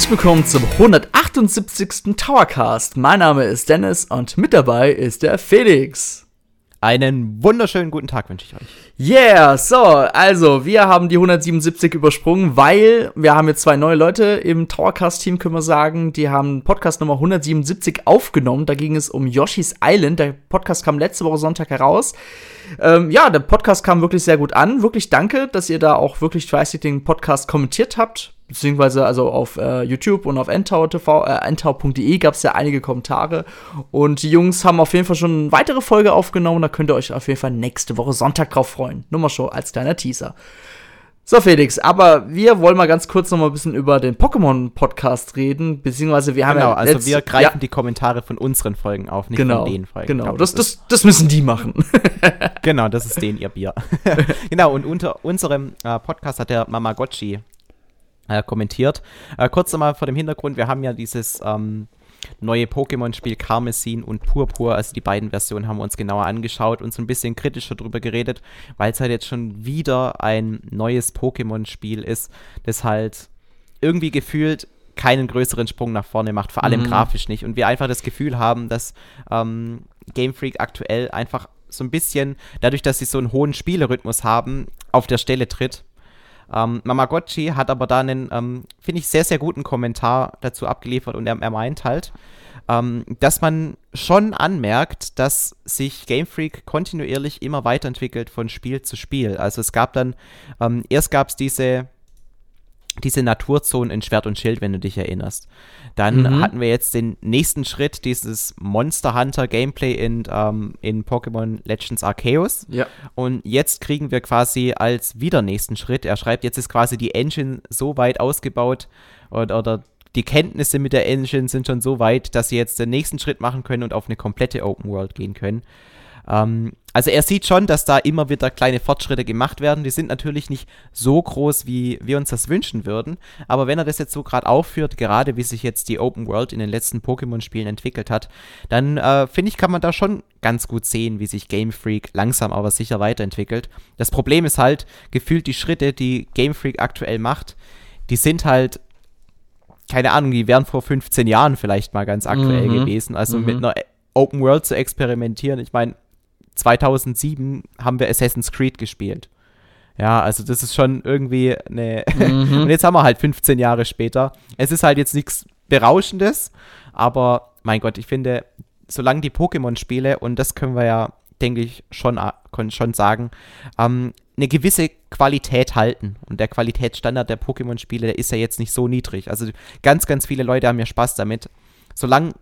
Herzlich willkommen zum 178. Towercast. Mein Name ist Dennis und mit dabei ist der Felix. Einen wunderschönen guten Tag wünsche ich euch. Yeah, so, also wir haben die 177 übersprungen, weil wir haben jetzt zwei neue Leute im Towercast-Team, können wir sagen. Die haben Podcast Nummer 177 aufgenommen. Da ging es um Yoshi's Island. Der Podcast kam letzte Woche Sonntag heraus. Ähm, ja, der Podcast kam wirklich sehr gut an. Wirklich danke, dass ihr da auch wirklich fleißig den Podcast kommentiert habt beziehungsweise also auf äh, YouTube und auf ntau.de äh, gab es ja einige Kommentare. Und die Jungs haben auf jeden Fall schon eine weitere Folge aufgenommen. Da könnt ihr euch auf jeden Fall nächste Woche Sonntag drauf freuen. Nur mal schon als kleiner Teaser. So, Felix, aber wir wollen mal ganz kurz noch mal ein bisschen über den Pokémon-Podcast reden, beziehungsweise wir haben genau, ja also wir greifen ja. die Kommentare von unseren Folgen auf, nicht genau, von den Folgen. Genau, glaube, das, das, das, müssen die machen. genau, das ist denen ihr Bier. genau, und unter unserem äh, Podcast hat der Mamagotchi äh, kommentiert. Äh, kurz nochmal vor dem Hintergrund, wir haben ja dieses ähm, neue Pokémon-Spiel Karmesin und Purpur, also die beiden Versionen haben wir uns genauer angeschaut und so ein bisschen kritischer drüber geredet, weil es halt jetzt schon wieder ein neues Pokémon-Spiel ist, das halt irgendwie gefühlt keinen größeren Sprung nach vorne macht, vor allem mhm. grafisch nicht. Und wir einfach das Gefühl haben, dass ähm, Game Freak aktuell einfach so ein bisschen, dadurch, dass sie so einen hohen Spielerhythmus haben, auf der Stelle tritt ähm, Mamagotchi hat aber da einen, ähm, finde ich, sehr, sehr guten Kommentar dazu abgeliefert und er, er meint halt, ähm, dass man schon anmerkt, dass sich Game Freak kontinuierlich immer weiterentwickelt von Spiel zu Spiel. Also es gab dann, ähm, erst gab es diese diese Naturzonen in Schwert und Schild, wenn du dich erinnerst. Dann mhm. hatten wir jetzt den nächsten Schritt, dieses Monster Hunter Gameplay in, ähm, in Pokémon Legends Arceus. Ja. Und jetzt kriegen wir quasi als wieder nächsten Schritt, er schreibt, jetzt ist quasi die Engine so weit ausgebaut oder, oder die Kenntnisse mit der Engine sind schon so weit, dass sie jetzt den nächsten Schritt machen können und auf eine komplette Open World gehen können. Ähm, also er sieht schon, dass da immer wieder kleine Fortschritte gemacht werden. Die sind natürlich nicht so groß, wie wir uns das wünschen würden. Aber wenn er das jetzt so gerade aufführt, gerade wie sich jetzt die Open World in den letzten Pokémon-Spielen entwickelt hat, dann äh, finde ich, kann man da schon ganz gut sehen, wie sich Game Freak langsam aber sicher weiterentwickelt. Das Problem ist halt, gefühlt die Schritte, die Game Freak aktuell macht, die sind halt keine Ahnung, die wären vor 15 Jahren vielleicht mal ganz aktuell mhm. gewesen. Also mhm. mit einer Open World zu experimentieren. Ich meine, 2007 haben wir Assassin's Creed gespielt. Ja, also das ist schon irgendwie eine. Mhm. und jetzt haben wir halt 15 Jahre später. Es ist halt jetzt nichts Berauschendes, aber mein Gott, ich finde, solange die Pokémon-Spiele, und das können wir ja, denke ich, schon, schon sagen, ähm, eine gewisse Qualität halten. Und der Qualitätsstandard der Pokémon-Spiele, der ist ja jetzt nicht so niedrig. Also ganz, ganz viele Leute haben ja Spaß damit. Solange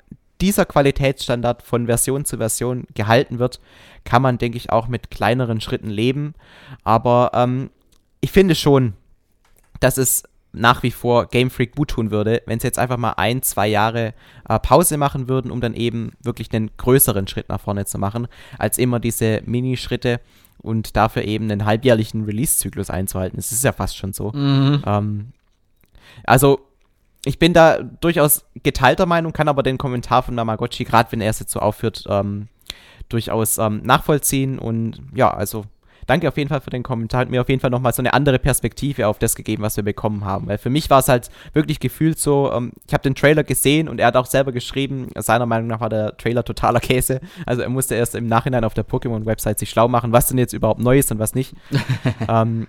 dieser Qualitätsstandard von Version zu Version gehalten wird, kann man, denke ich, auch mit kleineren Schritten leben. Aber ähm, ich finde schon, dass es nach wie vor Game Freak gut tun würde, wenn sie jetzt einfach mal ein, zwei Jahre äh, Pause machen würden, um dann eben wirklich einen größeren Schritt nach vorne zu machen, als immer diese Minischritte und dafür eben einen halbjährlichen Release-Zyklus einzuhalten. Es ist ja fast schon so. Mhm. Ähm, also ich bin da durchaus geteilter Meinung, kann aber den Kommentar von Namagotchi, gerade wenn er es jetzt so aufführt, ähm, durchaus ähm, nachvollziehen. Und ja, also danke auf jeden Fall für den Kommentar. Hat mir auf jeden Fall nochmal so eine andere Perspektive auf das gegeben, was wir bekommen haben. Weil für mich war es halt wirklich gefühlt so, ähm, ich habe den Trailer gesehen und er hat auch selber geschrieben, seiner Meinung nach war der Trailer totaler Käse. Also er musste erst im Nachhinein auf der Pokémon-Website sich schlau machen, was denn jetzt überhaupt neu ist und was nicht. ähm,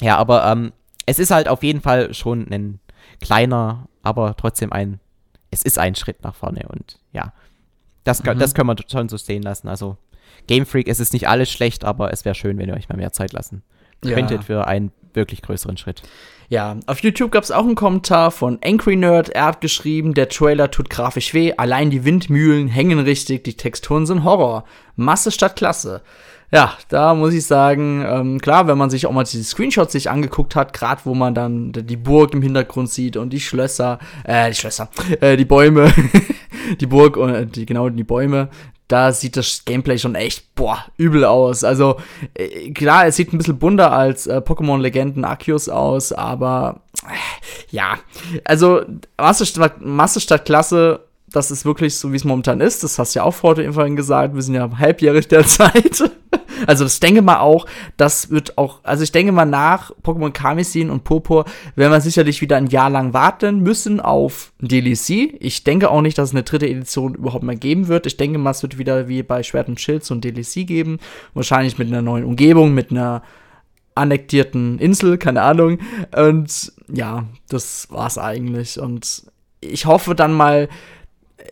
ja, aber ähm, es ist halt auf jeden Fall schon ein kleiner, aber trotzdem ein, es ist ein Schritt nach vorne und ja, das, mhm. das können wir schon so stehen lassen. Also Game Freak, es ist nicht alles schlecht, aber es wäre schön, wenn ihr euch mal mehr Zeit lassen ja. könntet für einen wirklich größeren Schritt. Ja, auf YouTube gab es auch einen Kommentar von Angry Nerd. Er hat geschrieben, der Trailer tut grafisch weh, allein die Windmühlen hängen richtig, die Texturen sind Horror. Masse statt Klasse. Ja, da muss ich sagen, ähm, klar, wenn man sich auch mal die Screenshots sich angeguckt hat, gerade wo man dann die Burg im Hintergrund sieht und die Schlösser, äh, die Schlösser, äh, die Bäume, die Burg und äh, die, genau die Bäume, da sieht das Gameplay schon echt, boah, übel aus. Also, äh, klar, es sieht ein bisschen bunter als äh, Pokémon-Legenden Arceus aus, aber äh, ja, also Masse statt Klasse, das ist wirklich so, wie es momentan ist. Das hast du ja auch vorhin gesagt. Wir sind ja halbjährig derzeit. Also das denke mal auch, das wird auch, also ich denke mal nach Pokémon Karmesin und Purpur werden wir sicherlich wieder ein Jahr lang warten müssen auf DLC. Ich denke auch nicht, dass es eine dritte Edition überhaupt mehr geben wird. Ich denke mal, es wird wieder wie bei Schwert und Schild so ein DLC geben. Wahrscheinlich mit einer neuen Umgebung, mit einer annektierten Insel, keine Ahnung. Und ja, das war's eigentlich. Und ich hoffe dann mal,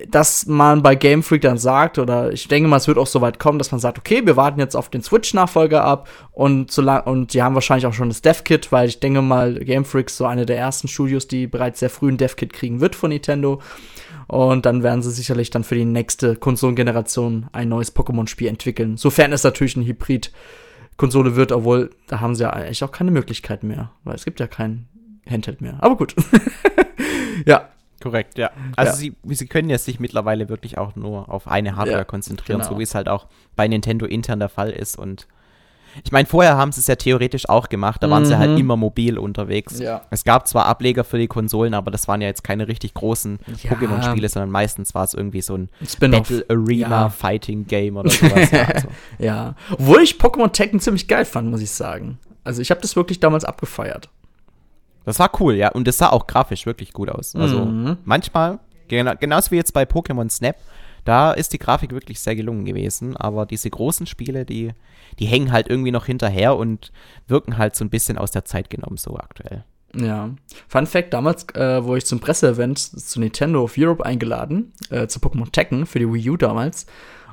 dass man bei Game Freak dann sagt, oder ich denke mal, es wird auch so weit kommen, dass man sagt, okay, wir warten jetzt auf den Switch-Nachfolger ab und so lang, und die haben wahrscheinlich auch schon das Dev-Kit, weil ich denke mal, Game Freak ist so eine der ersten Studios, die bereits sehr früh ein Dev-Kit kriegen wird von Nintendo. Und dann werden sie sicherlich dann für die nächste Konsolengeneration ein neues Pokémon-Spiel entwickeln. Sofern es natürlich ein Hybrid-Konsole wird, obwohl da haben sie ja eigentlich auch keine Möglichkeit mehr, weil es gibt ja kein Handheld mehr. Aber gut. ja, Korrekt, ja. Also ja. Sie, sie können ja sich mittlerweile wirklich auch nur auf eine Hardware ja, konzentrieren, genau. so wie es halt auch bei Nintendo intern der Fall ist. Und ich meine, vorher haben sie es ja theoretisch auch gemacht, da mhm. waren sie halt mhm. immer mobil unterwegs. Ja. Es gab zwar Ableger für die Konsolen, aber das waren ja jetzt keine richtig großen Pokémon-Spiele, sondern meistens war es irgendwie so ein Battle Arena Fighting Game oder sowas. ja, also. ja, obwohl ich Pokémon Tekken ziemlich geil fand, muss ich sagen. Also ich habe das wirklich damals abgefeiert. Das war cool, ja. Und das sah auch grafisch wirklich gut aus. Also mhm. manchmal, genau, genauso wie jetzt bei Pokémon Snap, da ist die Grafik wirklich sehr gelungen gewesen. Aber diese großen Spiele, die, die hängen halt irgendwie noch hinterher und wirken halt so ein bisschen aus der Zeit genommen, so aktuell. Ja. Fun Fact: Damals, äh, wo ich zum Presseevent zu Nintendo of Europe eingeladen, äh, zu Pokémon Tekken für die Wii U damals.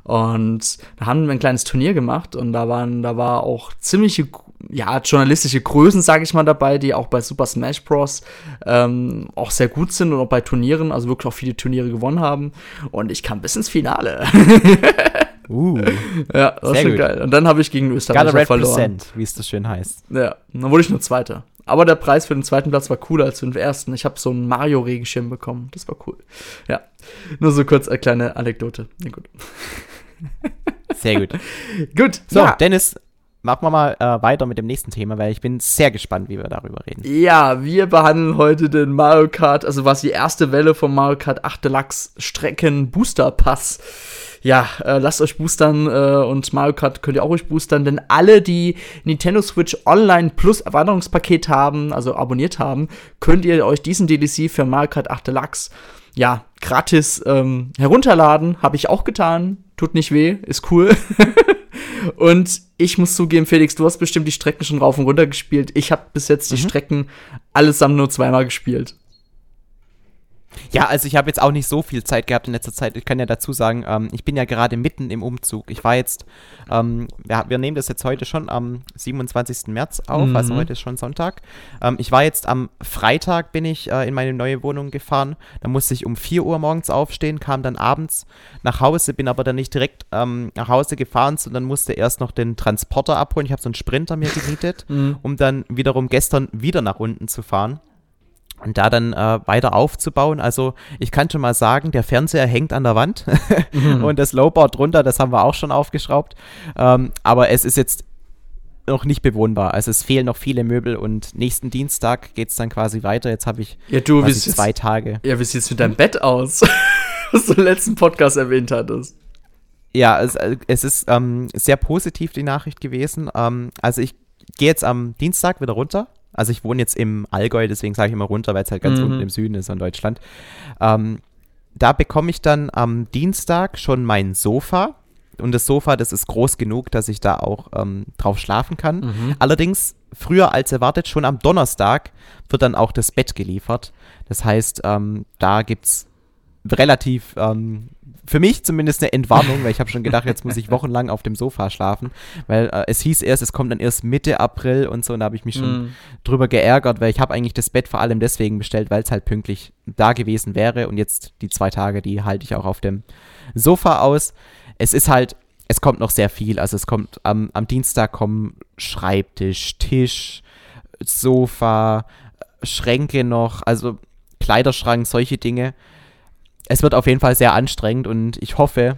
Und da haben wir ein kleines Turnier gemacht und da waren, da war auch ziemliche ja, journalistische Größen, sage ich mal, dabei, die auch bei Super Smash Bros. Ähm, auch sehr gut sind und auch bei Turnieren, also wirklich auch viele Turniere gewonnen haben. Und ich kam bis ins Finale. Uh, ja, das war schon gut. geil. Und dann habe ich gegen Österreich verloren. wie es das schön heißt. Ja, dann wurde ich nur Zweiter. Aber der Preis für den zweiten Platz war cooler als für den ersten. Ich habe so einen Mario-Regenschirm bekommen. Das war cool. Ja, nur so kurz eine kleine Anekdote. Na gut. Sehr gut. gut. So, ja. Dennis, machen wir mal äh, weiter mit dem nächsten Thema, weil ich bin sehr gespannt, wie wir darüber reden. Ja, wir behandeln heute den Mario Kart, also was die erste Welle vom Mario Kart 8 Deluxe Strecken Booster Pass. Ja, äh, lasst euch boostern äh, und Mario Kart könnt ihr auch euch boostern, denn alle, die Nintendo Switch Online Plus Erweiterungspaket haben, also abonniert haben, könnt ihr euch diesen DLC für Mario Kart 8 Deluxe ja, gratis ähm, herunterladen. Habe ich auch getan. Tut nicht weh, ist cool. Und ich muss zugeben, Felix, du hast bestimmt die Strecken schon rauf und runter gespielt. Ich habe bis jetzt die mhm. Strecken allesamt nur zweimal gespielt. Ja, also ich habe jetzt auch nicht so viel Zeit gehabt in letzter Zeit. Ich kann ja dazu sagen, ähm, ich bin ja gerade mitten im Umzug. Ich war jetzt, ähm, wir, wir, nehmen das jetzt heute schon am 27. März auf, also mhm. also heute ist schon Sonntag. Ähm, ich war jetzt am Freitag, bin ich äh, in meine neue Wohnung gefahren. Da musste ich um 4 Uhr morgens aufstehen, kam dann abends nach Hause, bin aber dann nicht direkt ähm, nach Hause gefahren, sondern musste erst noch den Transporter abholen. Ich habe so einen Sprinter mir gemietet, mhm. um dann wiederum gestern wieder nach unten zu fahren und da dann äh, weiter aufzubauen. Also ich kann schon mal sagen, der Fernseher hängt an der Wand mhm. und das Lowboard drunter, das haben wir auch schon aufgeschraubt. Ähm, aber es ist jetzt noch nicht bewohnbar. Also es fehlen noch viele Möbel und nächsten Dienstag geht es dann quasi weiter. Jetzt habe ich ja, du, quasi zwei jetzt, Tage. Ja, wie sieht es mit deinem Bett aus? Was du im letzten Podcast erwähnt hattest. Ja, es, es ist ähm, sehr positiv die Nachricht gewesen. Ähm, also ich gehe jetzt am Dienstag wieder runter also ich wohne jetzt im Allgäu, deswegen sage ich immer runter, weil es halt ganz mhm. unten im Süden ist in Deutschland. Ähm, da bekomme ich dann am Dienstag schon mein Sofa. Und das Sofa, das ist groß genug, dass ich da auch ähm, drauf schlafen kann. Mhm. Allerdings, früher als erwartet, schon am Donnerstag wird dann auch das Bett geliefert. Das heißt, ähm, da gibt es relativ ähm, für mich zumindest eine Entwarnung, weil ich habe schon gedacht, jetzt muss ich wochenlang auf dem Sofa schlafen, weil äh, es hieß erst, es kommt dann erst Mitte April und so und da habe ich mich schon mm. drüber geärgert, weil ich habe eigentlich das Bett vor allem deswegen bestellt, weil es halt pünktlich da gewesen wäre und jetzt die zwei Tage, die halte ich auch auf dem Sofa aus. Es ist halt, es kommt noch sehr viel, also es kommt am, am Dienstag kommen Schreibtisch, Tisch, Sofa, Schränke noch, also Kleiderschrank, solche Dinge es wird auf jeden Fall sehr anstrengend und ich hoffe,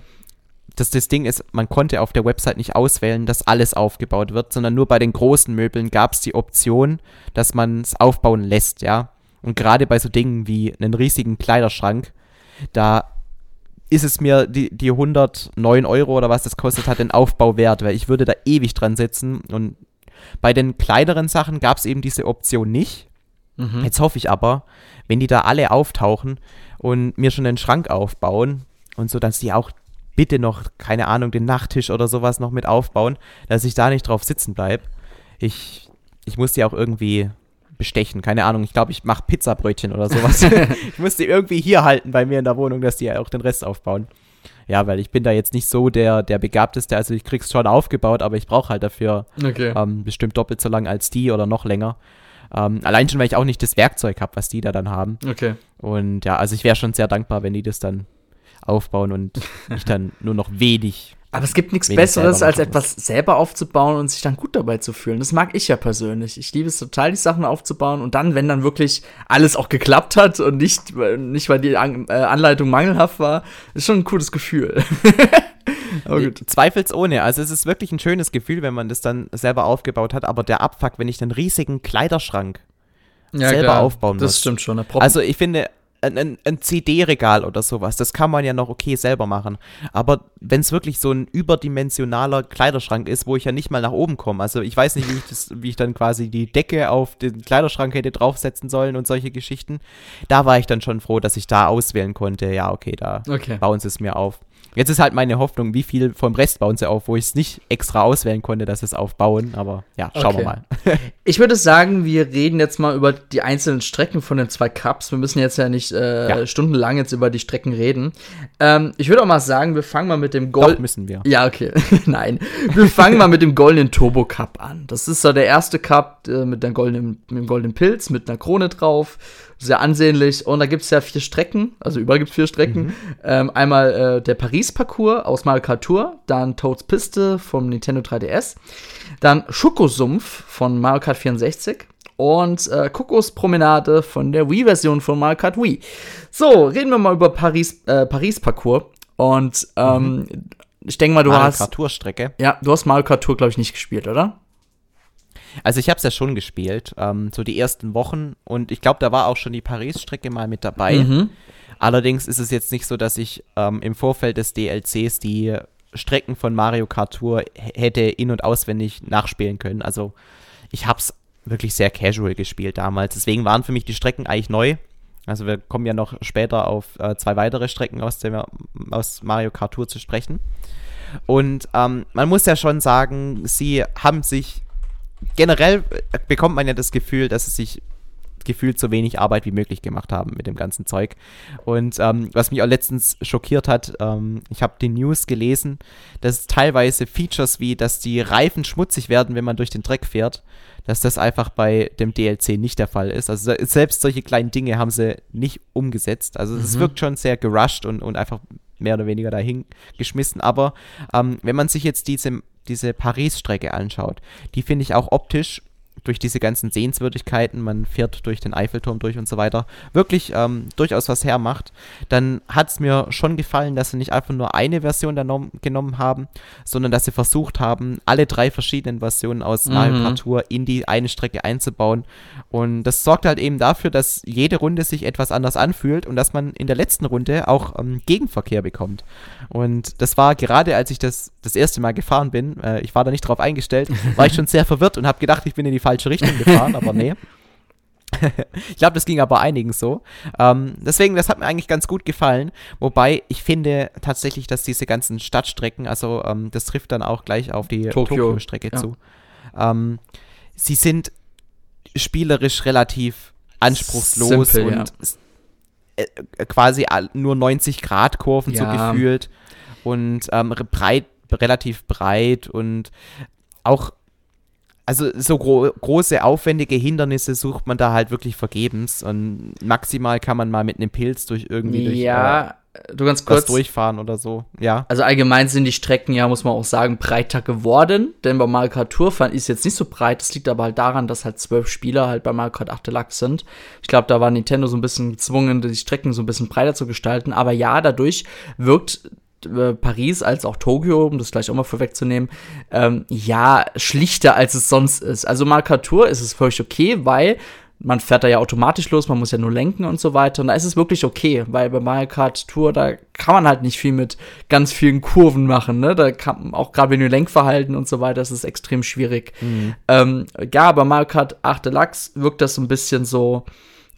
dass das Ding ist, man konnte auf der Website nicht auswählen, dass alles aufgebaut wird, sondern nur bei den großen Möbeln gab es die Option, dass man es aufbauen lässt, ja. Und gerade bei so Dingen wie einen riesigen Kleiderschrank, da ist es mir die, die 109 Euro oder was das kostet hat, den Aufbau wert, weil ich würde da ewig dran sitzen und bei den kleineren Sachen gab es eben diese Option nicht. Mhm. Jetzt hoffe ich aber, wenn die da alle auftauchen und mir schon einen Schrank aufbauen und so, dass die auch bitte noch, keine Ahnung, den Nachttisch oder sowas noch mit aufbauen, dass ich da nicht drauf sitzen bleibe. Ich, ich muss die auch irgendwie bestechen. Keine Ahnung, ich glaube, ich mache Pizzabrötchen oder sowas. ich muss die irgendwie hier halten bei mir in der Wohnung, dass die auch den Rest aufbauen. Ja, weil ich bin da jetzt nicht so der, der Begabteste. Also ich krieg's schon aufgebaut, aber ich brauche halt dafür okay. ähm, bestimmt doppelt so lang als die oder noch länger. Ähm, allein schon, weil ich auch nicht das Werkzeug habe, was die da dann haben. Okay. Und ja, also ich wäre schon sehr dankbar, wenn die das dann aufbauen und ich dann nur noch wenig aber es gibt nichts Besseres, als etwas selber aufzubauen und sich dann gut dabei zu fühlen. Das mag ich ja persönlich. Ich liebe es total, die Sachen aufzubauen und dann, wenn dann wirklich alles auch geklappt hat und nicht, nicht weil die An äh, Anleitung mangelhaft war, ist schon ein cooles Gefühl. aber gut. Zweifelsohne. Also es ist wirklich ein schönes Gefühl, wenn man das dann selber aufgebaut hat. Aber der Abfuck, wenn ich den riesigen Kleiderschrank ja, selber klar. aufbauen muss. Das stimmt schon. Also ich finde, ein, ein CD-Regal oder sowas, das kann man ja noch okay selber machen. Aber wenn es wirklich so ein überdimensionaler Kleiderschrank ist, wo ich ja nicht mal nach oben komme, also ich weiß nicht, wie ich, das, wie ich dann quasi die Decke auf den Kleiderschrank hätte draufsetzen sollen und solche Geschichten, da war ich dann schon froh, dass ich da auswählen konnte, ja, okay, da okay. bauen sie es mir auf. Jetzt ist halt meine Hoffnung, wie viel vom Rest bauen sie auf, wo ich es nicht extra auswählen konnte, dass sie es aufbauen. Aber ja, schauen okay. wir mal. ich würde sagen, wir reden jetzt mal über die einzelnen Strecken von den zwei Cups. Wir müssen jetzt ja nicht äh, ja. stundenlang jetzt über die Strecken reden. Ähm, ich würde auch mal sagen, wir fangen mal mit dem Gold. Müssen wir. Ja, okay. Nein. Wir fangen mal mit dem goldenen Turbo Cup an. Das ist so der erste Cup äh, mit, der goldenen, mit dem goldenen Pilz, mit einer Krone drauf sehr ansehnlich. Und da gibt es ja vier Strecken, also überall gibt es vier Strecken. Mhm. Ähm, einmal äh, der Paris-Parcours aus Mario Kart Tour, dann Toads Piste vom Nintendo 3DS, dann Schokosumpf von Mario Kart 64 und äh, Kokospromenade von der Wii-Version von Mario Kart Wii. So, reden wir mal über Paris, äh, Paris-Parcours. Und ähm, mhm. ich denke mal, du Mario hast. Kart Tour-Strecke. Ja, du hast Mario Kart Tour, glaube ich, nicht gespielt, oder? Also ich habe es ja schon gespielt, ähm, so die ersten Wochen und ich glaube, da war auch schon die Paris-Strecke mal mit dabei. Mhm. Allerdings ist es jetzt nicht so, dass ich ähm, im Vorfeld des DLCs die Strecken von Mario Kart Tour hätte in- und auswendig nachspielen können. Also ich habe es wirklich sehr casual gespielt damals. Deswegen waren für mich die Strecken eigentlich neu. Also wir kommen ja noch später auf äh, zwei weitere Strecken aus, dem, aus Mario Kart Tour zu sprechen. Und ähm, man muss ja schon sagen, sie haben sich generell bekommt man ja das Gefühl, dass es sich gefühlt so wenig Arbeit wie möglich gemacht haben mit dem ganzen Zeug. Und ähm, was mich auch letztens schockiert hat, ähm, ich habe die News gelesen, dass teilweise Features wie, dass die Reifen schmutzig werden, wenn man durch den Dreck fährt, dass das einfach bei dem DLC nicht der Fall ist. Also selbst solche kleinen Dinge haben sie nicht umgesetzt. Also es mhm. wirkt schon sehr gerusht und, und einfach mehr oder weniger dahin geschmissen. Aber ähm, wenn man sich jetzt diese diese Paris-Strecke anschaut, die finde ich auch optisch durch diese ganzen Sehenswürdigkeiten, man fährt durch den Eiffelturm durch und so weiter, wirklich ähm, durchaus was hermacht, dann hat es mir schon gefallen, dass sie nicht einfach nur eine Version genommen haben, sondern dass sie versucht haben, alle drei verschiedenen Versionen aus mhm. Tour in die eine Strecke einzubauen. Und das sorgt halt eben dafür, dass jede Runde sich etwas anders anfühlt und dass man in der letzten Runde auch ähm, Gegenverkehr bekommt. Und das war gerade, als ich das das erste Mal gefahren bin, äh, ich war da nicht drauf eingestellt, war ich schon sehr verwirrt und habe gedacht, ich bin in die falsche Richtung gefahren, aber nee. ich glaube, das ging aber einigen so. Ähm, deswegen, das hat mir eigentlich ganz gut gefallen. Wobei ich finde tatsächlich, dass diese ganzen Stadtstrecken, also ähm, das trifft dann auch gleich auf die Tokio-Strecke Tokio zu, ähm, sie sind spielerisch relativ anspruchslos Simple, und ja. äh, quasi nur 90 Grad Kurven ja. so gefühlt und ähm, breit, relativ breit und auch also so gro große, aufwendige Hindernisse sucht man da halt wirklich vergebens und maximal kann man mal mit einem Pilz durch irgendwie durch ja, äh, du ganz kurz durchfahren oder so. Ja. Also allgemein sind die Strecken ja, muss man auch sagen, breiter geworden, denn bei Mario Kart Tour fahren ist jetzt nicht so breit. Das liegt aber halt daran, dass halt zwölf Spieler halt bei Mario Kart 8 Deluxe sind. Ich glaube, da war Nintendo so ein bisschen gezwungen, die Strecken so ein bisschen breiter zu gestalten, aber ja, dadurch wirkt äh, Paris als auch Tokio, um das gleich auch mal vorwegzunehmen, ähm, ja, schlichter als es sonst ist. Also Markatur ist es völlig okay, weil man fährt da ja automatisch los, man muss ja nur lenken und so weiter. Und da ist es wirklich okay, weil bei Mario Kart Tour, da kann man halt nicht viel mit ganz vielen Kurven machen, ne? Da kann auch gerade wenn du Lenkverhalten und so weiter, das ist extrem schwierig. Mhm. Ähm, ja, bei Mario Kart 8 Deluxe wirkt das so ein bisschen so,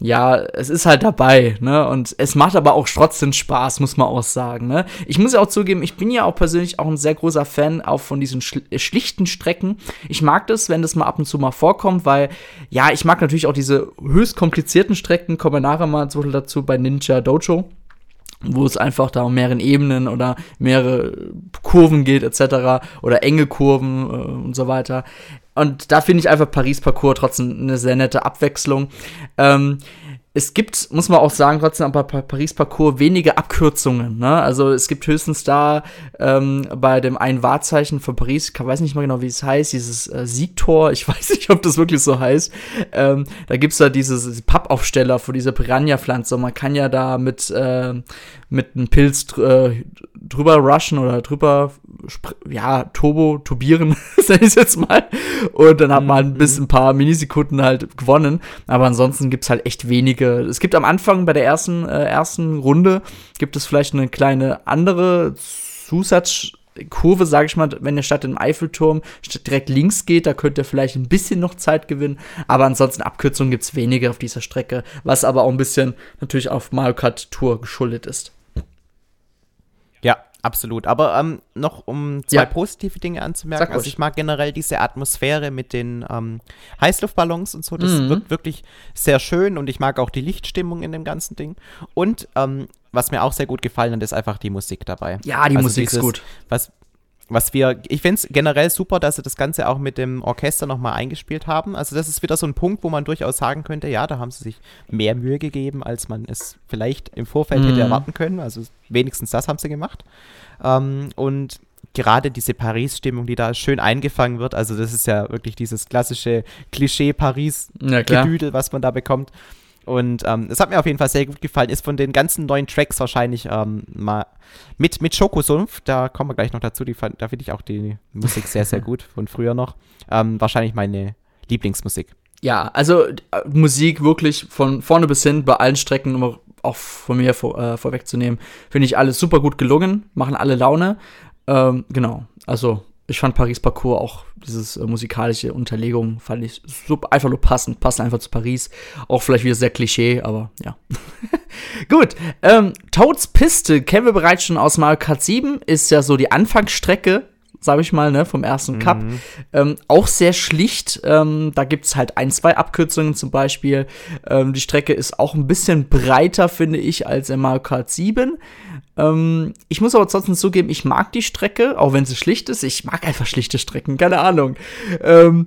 ja, es ist halt dabei, ne? Und es macht aber auch trotzdem Spaß, muss man auch sagen, ne? Ich muss ja auch zugeben, ich bin ja auch persönlich auch ein sehr großer Fan auch von diesen schlichten Strecken. Ich mag das, wenn das mal ab und zu mal vorkommt, weil, ja, ich mag natürlich auch diese höchst komplizierten Strecken, kommen nachher mal dazu bei Ninja Dojo wo es einfach da um mehrere Ebenen oder mehrere Kurven geht etc. oder enge Kurven äh, und so weiter. Und da finde ich einfach Paris-Parcours trotzdem eine sehr nette Abwechslung. Ähm, es gibt, muss man auch sagen, trotzdem bei Paris-Parcours wenige Abkürzungen. Ne? Also es gibt höchstens da ähm, bei dem einen Wahrzeichen von Paris, ich weiß nicht mal genau, wie es heißt, dieses äh, Siegtor, ich weiß nicht, ob das wirklich so heißt. Ähm, da gibt's da dieses Pappaufsteller für diese Piranha-Pflanze. Man kann ja da mit, äh, mit einem Pilz äh, drüber rushen oder drüber, ja, turbo, tubieren, sag ich jetzt mal. Und dann hat man halt bis mhm. ein paar Minisekunden halt gewonnen. Aber ansonsten gibt's halt echt wenige. Es gibt am Anfang bei der ersten, äh, ersten Runde, gibt es vielleicht eine kleine andere Zusatzkurve, sage ich mal, wenn ihr statt im Eiffelturm direkt links geht, da könnt ihr vielleicht ein bisschen noch Zeit gewinnen, aber ansonsten Abkürzungen gibt's wenige auf dieser Strecke, was aber auch ein bisschen natürlich auf Mario Kart Tour geschuldet ist. Ja, absolut. Aber ähm, noch um zwei ja. positive Dinge anzumerken. Also ich mag generell diese Atmosphäre mit den ähm, Heißluftballons und so. Das mhm. wirkt wirklich sehr schön und ich mag auch die Lichtstimmung in dem ganzen Ding. Und ähm, was mir auch sehr gut gefallen hat, ist einfach die Musik dabei. Ja, die also Musik dieses, ist gut. Was, was wir, ich finde es generell super, dass sie das Ganze auch mit dem Orchester nochmal eingespielt haben. Also das ist wieder so ein Punkt, wo man durchaus sagen könnte, ja, da haben sie sich mehr Mühe gegeben, als man es vielleicht im Vorfeld mhm. hätte erwarten können. Also wenigstens das haben sie gemacht. Ähm, und gerade diese Paris-Stimmung, die da schön eingefangen wird, also das ist ja wirklich dieses klassische Klischee-Paris-Gedüdel, was man da bekommt. Und ähm, es hat mir auf jeden Fall sehr gut gefallen. Ist von den ganzen neuen Tracks wahrscheinlich ähm, mal mit, mit Schokosumpf, da kommen wir gleich noch dazu. Die, da finde ich auch die Musik sehr, sehr gut von früher noch. Ähm, wahrscheinlich meine Lieblingsmusik. Ja, also äh, Musik wirklich von vorne bis hin bei allen Strecken, um auch von mir vor, äh, vorwegzunehmen, finde ich alles super gut gelungen, machen alle Laune. Ähm, genau, also ich fand Paris Parcours auch, dieses äh, musikalische Unterlegung, fand ich super, einfach nur passend, passt einfach zu Paris. Auch vielleicht wieder sehr Klischee, aber ja. Gut, ähm, Toads Piste kennen wir bereits schon aus Mario Kart 7, ist ja so die Anfangsstrecke sage ich mal, ne, vom ersten Cup. Mhm. Ähm, auch sehr schlicht. Ähm, da gibt's halt ein, zwei Abkürzungen zum Beispiel. Ähm, die Strecke ist auch ein bisschen breiter, finde ich, als in Mario Kart 7. Ähm, ich muss aber trotzdem zugeben, ich mag die Strecke, auch wenn sie schlicht ist. Ich mag einfach schlichte Strecken, keine Ahnung. Ähm,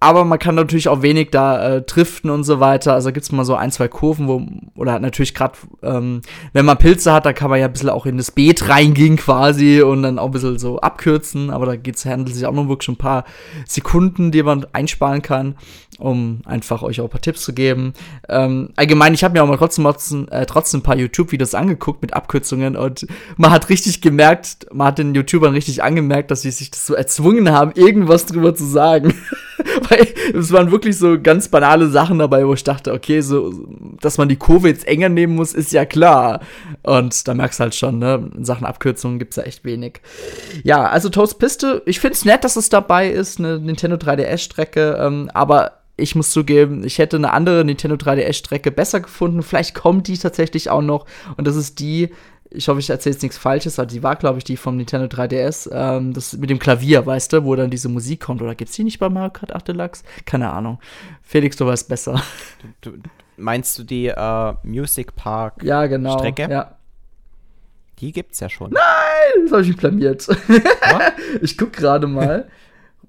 aber man kann natürlich auch wenig da äh, driften und so weiter. Also gibt es mal so ein, zwei Kurven, wo, oder natürlich gerade, ähm, wenn man Pilze hat, da kann man ja ein bisschen auch in das Beet reingehen quasi und dann auch ein bisschen so abkürzen. Aber da geht's, handelt sich auch noch wirklich ein paar Sekunden, die man einsparen kann um einfach euch auch ein paar Tipps zu geben. Ähm, allgemein, ich habe mir auch mal trotzdem, äh, trotzdem ein paar YouTube-Videos angeguckt mit Abkürzungen und man hat richtig gemerkt, man hat den YouTubern richtig angemerkt, dass sie sich das so erzwungen haben, irgendwas drüber zu sagen. Weil es waren wirklich so ganz banale Sachen dabei, wo ich dachte, okay, so, dass man die Kurve jetzt enger nehmen muss, ist ja klar. Und da merkst du halt schon, ne, in Sachen Abkürzungen gibt's ja echt wenig. Ja, also Toast Piste, ich find's nett, dass es dabei ist, eine Nintendo 3DS-Strecke, ähm, aber ich muss zugeben, ich hätte eine andere Nintendo 3DS-Strecke besser gefunden. Vielleicht kommt die tatsächlich auch noch. Und das ist die, ich hoffe, ich erzähle jetzt nichts Falsches, aber die war, glaube ich, die vom Nintendo 3DS. Ähm, das mit dem Klavier, weißt du, wo dann diese Musik kommt. Oder gibt es die nicht bei Mario Kart 8 Deluxe? Keine Ahnung. Felix, du weißt besser. Du, du, meinst du die uh, Music Park ja, genau, Strecke? Ja. Die gibt's ja schon. Nein, das habe ich mich blamiert. ich guck gerade mal.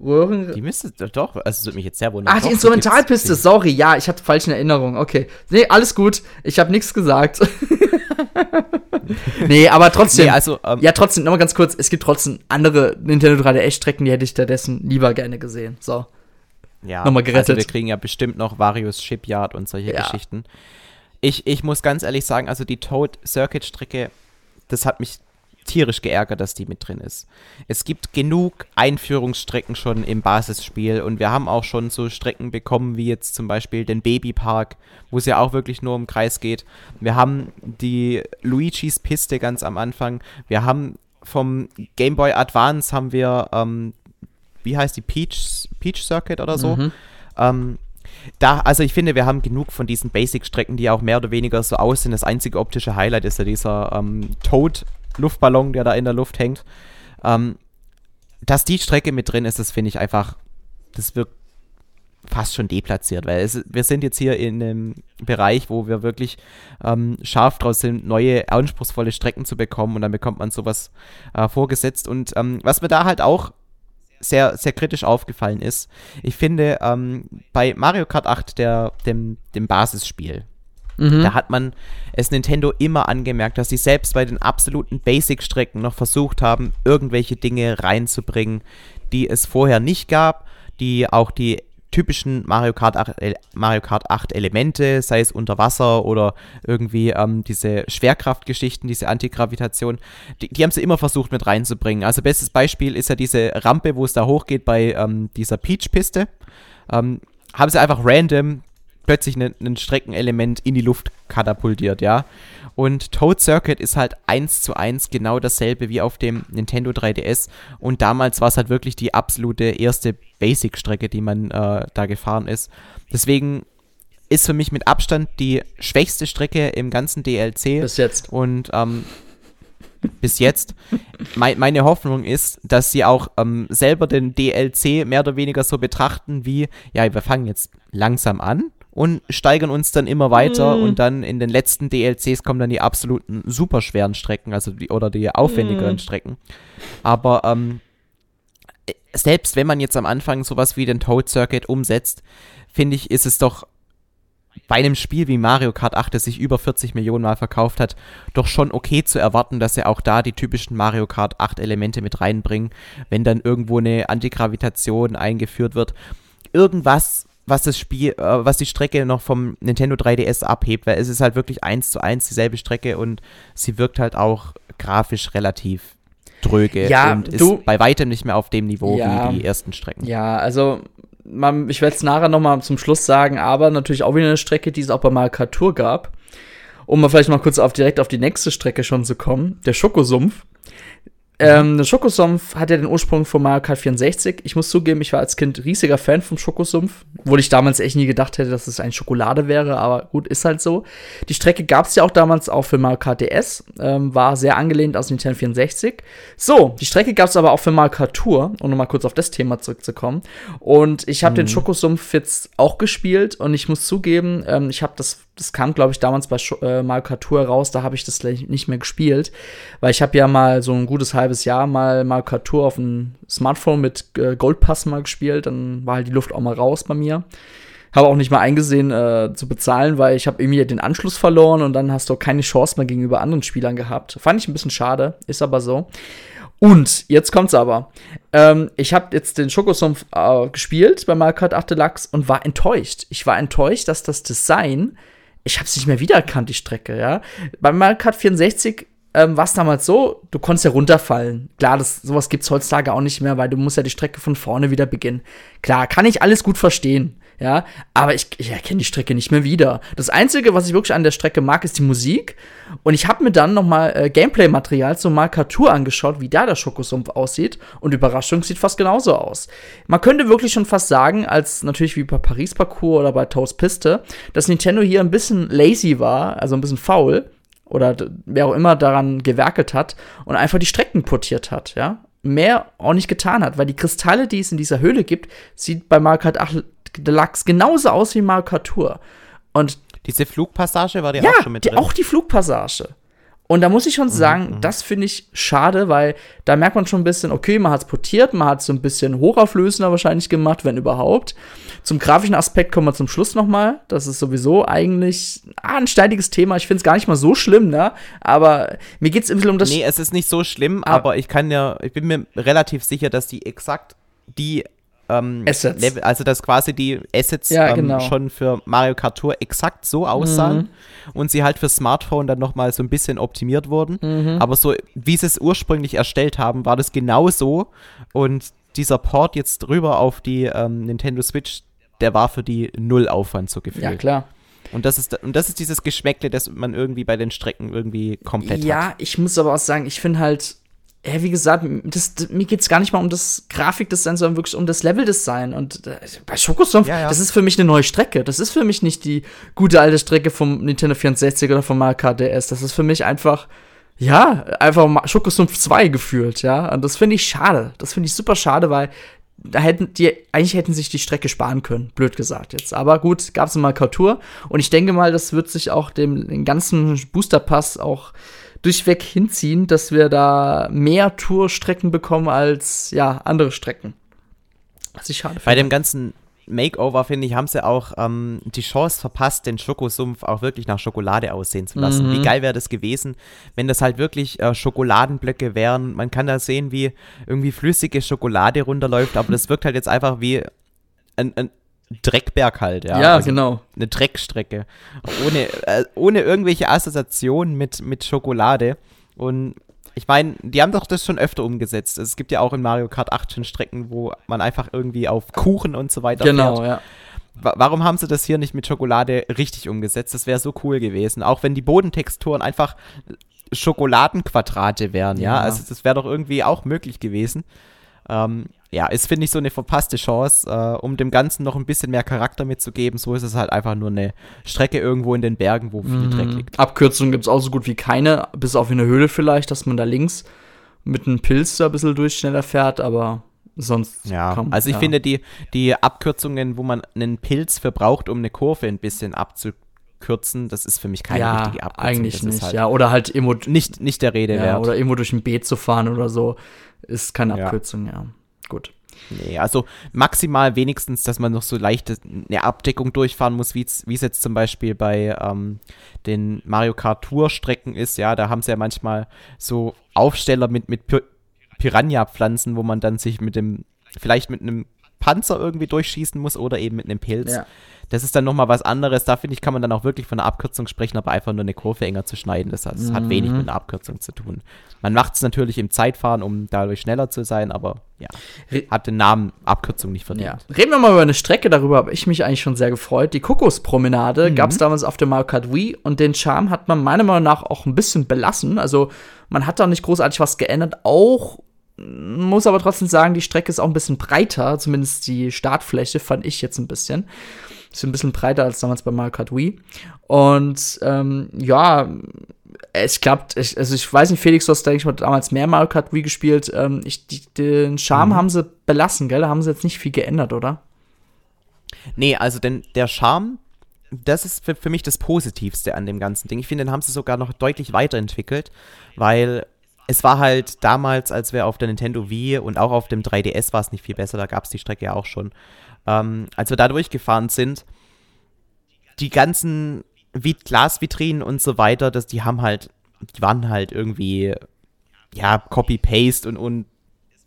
Röhren. Die müsste doch, also es würde mich jetzt sehr wundern. Ach, die Instrumentalpiste, sorry, ja, ich hatte falsche Erinnerung. Okay. Nee, alles gut. Ich habe nichts gesagt. nee, aber trotzdem. Nee, also, ähm, ja, trotzdem, nochmal ganz kurz, es gibt trotzdem andere Nintendo 3DS-Strecken, die hätte ich stattdessen lieber gerne gesehen. So. Ja, nochmal gerettet. Also wir kriegen ja bestimmt noch Various Shipyard und solche ja. Geschichten. Ich, ich muss ganz ehrlich sagen, also die Toad Circuit Strecke, das hat mich tierisch geärgert, dass die mit drin ist. Es gibt genug Einführungsstrecken schon im Basisspiel und wir haben auch schon so Strecken bekommen, wie jetzt zum Beispiel den Babypark, wo es ja auch wirklich nur im Kreis geht. Wir haben die Luigis Piste ganz am Anfang. Wir haben vom Game Boy Advance haben wir, ähm, wie heißt die, Peach, Peach Circuit oder so. Mhm. Ähm, da, also ich finde, wir haben genug von diesen Basic-Strecken, die auch mehr oder weniger so aussehen. Das einzige optische Highlight ist ja dieser ähm, Toad-Luftballon, der da in der Luft hängt. Ähm, dass die Strecke mit drin ist, das finde ich einfach, das wirkt fast schon deplatziert, weil es, wir sind jetzt hier in einem Bereich, wo wir wirklich ähm, scharf draus sind, neue, anspruchsvolle Strecken zu bekommen und dann bekommt man sowas äh, vorgesetzt. Und ähm, was mir da halt auch sehr, sehr kritisch aufgefallen ist. Ich finde, ähm, bei Mario Kart 8, der, dem, dem Basisspiel, mhm. da hat man es Nintendo immer angemerkt, dass sie selbst bei den absoluten Basic-Strecken noch versucht haben, irgendwelche Dinge reinzubringen, die es vorher nicht gab, die auch die typischen Mario Kart 8, Mario Kart 8 Elemente, sei es unter Wasser oder irgendwie ähm, diese Schwerkraftgeschichten, diese Antigravitation, die, die, haben sie immer versucht mit reinzubringen. Also bestes Beispiel ist ja diese Rampe, wo es da hochgeht bei ähm, dieser Peach-Piste. Ähm, haben sie einfach random plötzlich ein Streckenelement in die Luft katapultiert, ja. Und Toad Circuit ist halt eins zu eins genau dasselbe wie auf dem Nintendo 3DS. Und damals war es halt wirklich die absolute erste Basic-Strecke, die man äh, da gefahren ist. Deswegen ist für mich mit Abstand die schwächste Strecke im ganzen DLC. Bis jetzt. Und ähm, bis jetzt. Me meine Hoffnung ist, dass sie auch ähm, selber den DLC mehr oder weniger so betrachten wie, ja, wir fangen jetzt langsam an und steigern uns dann immer weiter mm. und dann in den letzten DLCs kommen dann die absoluten superschweren Strecken, also die, oder die aufwendigeren mm. Strecken. Aber ähm, selbst wenn man jetzt am Anfang sowas wie den Toad Circuit umsetzt, finde ich, ist es doch bei einem Spiel wie Mario Kart 8, das sich über 40 Millionen Mal verkauft hat, doch schon okay zu erwarten, dass sie auch da die typischen Mario Kart 8 Elemente mit reinbringen, wenn dann irgendwo eine Antigravitation eingeführt wird. Irgendwas, was das Spiel, äh, was die Strecke noch vom Nintendo 3DS abhebt, weil es ist halt wirklich eins zu eins dieselbe Strecke und sie wirkt halt auch grafisch relativ dröge ja, und ist du, bei weitem nicht mehr auf dem Niveau ja, wie die ersten Strecken. Ja, also man, ich werde es nachher noch mal zum Schluss sagen, aber natürlich auch wieder eine Strecke, die es auch bei Tour gab. Um mal vielleicht mal kurz auf direkt auf die nächste Strecke schon zu kommen, der Schokosumpf. Ähm, der Schokosumpf hat ja den Ursprung von Mario Kart 64. Ich muss zugeben, ich war als Kind riesiger Fan vom Schokosumpf. Obwohl ich damals echt nie gedacht hätte, dass es ein Schokolade wäre, aber gut, ist halt so. Die Strecke gab es ja auch damals auch für Mario Kart DS. Ähm, war sehr angelehnt aus Nintendo 64. So, die Strecke gab es aber auch für Mario Kart Tour, um nochmal kurz auf das Thema zurückzukommen. Und ich habe mhm. den Schokosumpf jetzt auch gespielt und ich muss zugeben, ähm, ich habe das das kam, glaube ich, damals bei äh, Mario Kart Tour raus, da habe ich das nicht mehr gespielt, weil ich habe ja mal so ein gutes halbes Jahr mal Tour auf dem Smartphone mit äh, Goldpass mal gespielt, dann war halt die Luft auch mal raus bei mir. Habe auch nicht mal eingesehen äh, zu bezahlen, weil ich habe irgendwie den Anschluss verloren und dann hast du auch keine Chance mehr gegenüber anderen Spielern gehabt. Fand ich ein bisschen schade, ist aber so. Und jetzt kommt's aber. Ähm, ich habe jetzt den Schokosumpf äh, gespielt bei Mario Kart 8 Deluxe und war enttäuscht. Ich war enttäuscht, dass das Design ich habe es nicht mehr wiedererkannt, die Strecke, ja. Bei Mario Kart 64 ähm, war es damals so, du konntest ja runterfallen. Klar, das, sowas gibt's heutzutage auch nicht mehr, weil du musst ja die Strecke von vorne wieder beginnen. Klar, kann ich alles gut verstehen, ja, aber ich, ich erkenne die Strecke nicht mehr wieder. Das Einzige, was ich wirklich an der Strecke mag, ist die Musik. Und ich habe mir dann noch mal äh, Gameplay-Material zum Markatur angeschaut, wie da der Schokosumpf aussieht. Und Überraschung sieht fast genauso aus. Man könnte wirklich schon fast sagen, als natürlich wie bei Paris-Parcours oder bei Toast Piste, dass Nintendo hier ein bisschen lazy war, also ein bisschen faul oder wer auch immer daran gewerkelt hat und einfach die Strecken portiert hat, ja. Mehr auch nicht getan hat, weil die Kristalle, die es in dieser Höhle gibt, sieht bei Mario Kart 8 Deluxe genauso aus wie Mario Kart Tour. Und diese Flugpassage war die ja, auch schon mit drin? Ja, auch die Flugpassage. Und da muss ich schon mhm, sagen, mhm. das finde ich schade, weil da merkt man schon ein bisschen, okay, man hat es portiert, man hat es so ein bisschen hochauflösender wahrscheinlich gemacht, wenn überhaupt. Zum grafischen Aspekt kommen wir zum Schluss noch mal. Das ist sowieso eigentlich ah, ein steidiges Thema. Ich finde es gar nicht mal so schlimm, ne? Aber mir geht es ein bisschen um das. Nee, es ist nicht so schlimm, ah. aber ich kann ja, ich bin mir relativ sicher, dass die exakt die ähm, Assets. Level, also dass quasi die Assets Ja, ähm, genau. schon für Mario Kart Tour exakt so aussahen Mhm. und sie halt für Smartphone dann nochmal so ein bisschen optimiert wurden. Mhm. Aber so, wie sie es ursprünglich erstellt haben, war das genau so. Und dieser Port jetzt drüber auf die ähm, Nintendo Switch, der war für die null Aufwand so gefühlt. Ja, klar. Und das ist und das ist dieses Geschmäckle, das man irgendwie bei den Strecken irgendwie komplett hat. Ja, ich muss aber auch sagen, ich finde halt, ja, wie gesagt, das, mir geht es gar nicht mal um das Grafikdesign, sondern wirklich um das Leveldesign. Und äh, bei Schokosumpf, Ja, ja. das ist für mich eine neue Strecke. Das ist für mich nicht die gute alte Strecke vom Nintendo 64 oder vom Mario Kart DS. Das ist für mich einfach, ja, einfach Schokosumpf 2 gefühlt, ja. Und das finde ich schade. Das finde ich super schade, weil da hätten die, eigentlich hätten sich die Strecke sparen können, blöd gesagt jetzt. Aber gut, gab es mal Tour und ich denke mal, das wird sich auch dem den ganzen Booster Pass auch durchweg hinziehen, dass wir da mehr Tourstrecken bekommen als ja andere Strecken. Was ich schade Bei finde. dem ganzen Makeover, finde ich, haben sie auch ähm, die Chance verpasst, den Schokosumpf auch wirklich nach Schokolade aussehen zu lassen. Mhm. Wie geil wäre das gewesen, wenn das halt wirklich äh, Schokoladenblöcke wären. Man kann da sehen, wie irgendwie flüssige Schokolade runterläuft, aber das wirkt halt jetzt einfach wie ein, ein Dreckberg halt, ja. Ja, Also genau. eine Dreckstrecke. Ohne, äh, ohne irgendwelche Assoziationen mit, mit Schokolade. Und ich meine, die haben doch das schon öfter umgesetzt. Es gibt ja auch in Mario Kart 8 schon Strecken, wo man einfach irgendwie auf Kuchen und so weiter Genau, fährt. ja. Wa- Warum haben sie das hier nicht mit Schokolade richtig umgesetzt? Das wäre so cool gewesen. Auch wenn die Bodentexturen einfach Schokoladenquadrate wären, ja. Ja. Also das wäre doch irgendwie auch möglich gewesen. Ähm, ja, ist, finde ich, so eine verpasste Chance, äh, um dem Ganzen noch ein bisschen mehr Charakter mitzugeben. So ist es halt einfach nur eine Strecke irgendwo in den Bergen, wo viel Dreck liegt. Abkürzungen gibt es auch so gut wie keine, bis auf in der Höhle vielleicht, dass man da links mit einem Pilz da ein bisschen durch schneller fährt, aber sonst Ja, kaum- also ich ja. finde die, die Abkürzungen, wo man einen Pilz verbraucht, um eine Kurve ein bisschen abzukürzen, das ist für mich keine ja, richtige Abkürzung. eigentlich nicht, halt ja. Oder halt irgendwo, nicht, nicht der Rede ja, wert. oder irgendwo durch ein Beet zu fahren oder so, ist keine. Abkürzung, ja. Gut. Nee, also maximal wenigstens, dass man noch so leicht eine Abdeckung durchfahren muss, wie es jetzt zum Beispiel bei ähm, den Mario Kart Tour Strecken ist. Ja, da haben sie ja manchmal so Aufsteller mit, mit Pi- Piranha-Pflanzen, wo man dann sich mit dem, vielleicht mit einem Panzer irgendwie durchschießen muss oder eben mit einem Pilz. Ja. Das ist dann nochmal was anderes. Da finde ich, kann man dann auch wirklich von einer Abkürzung sprechen, aber einfach nur eine Kurve enger zu schneiden, das, das hat wenig Mhm. mit einer Abkürzung zu tun. Man macht es natürlich im Zeitfahren, um dadurch schneller zu sein, aber ja, hat den Namen Abkürzung nicht verdient. Ja. Reden wir mal über eine Strecke, darüber habe ich mich eigentlich schon sehr gefreut. Die Kokospromenade Mhm. gab es damals auf der Mario Kart Wii und den Charme hat man meiner Meinung nach auch ein bisschen belassen. Also man hat da nicht großartig was geändert. Auch muss aber trotzdem sagen, die Strecke ist auch ein bisschen breiter, zumindest die Startfläche fand ich jetzt ein bisschen. Ist ein bisschen breiter als damals bei Mario Kart Wii. Und ähm, ja, es klappt. Ich, also ich weiß nicht, Felix, du hast, denke ich mal, damals mehr Mario Kart Wii gespielt. Ähm, ich, die, den Charme haben sie belassen, gell? Da haben sie jetzt nicht viel geändert, oder? Nee, also denn der Charme, das ist für, für mich das Positivste an dem ganzen Ding. Ich finde, den haben sie sogar noch deutlich weiterentwickelt, weil es war halt damals, als wir auf der Nintendo Wii und auch auf dem 3DS war es nicht viel besser, da gab es die Strecke ja auch schon. Ähm, als wir da durchgefahren sind, die ganzen Vi Glasvitrinen und so weiter, das, die haben halt, die waren halt irgendwie, ja, Copy-Paste und, und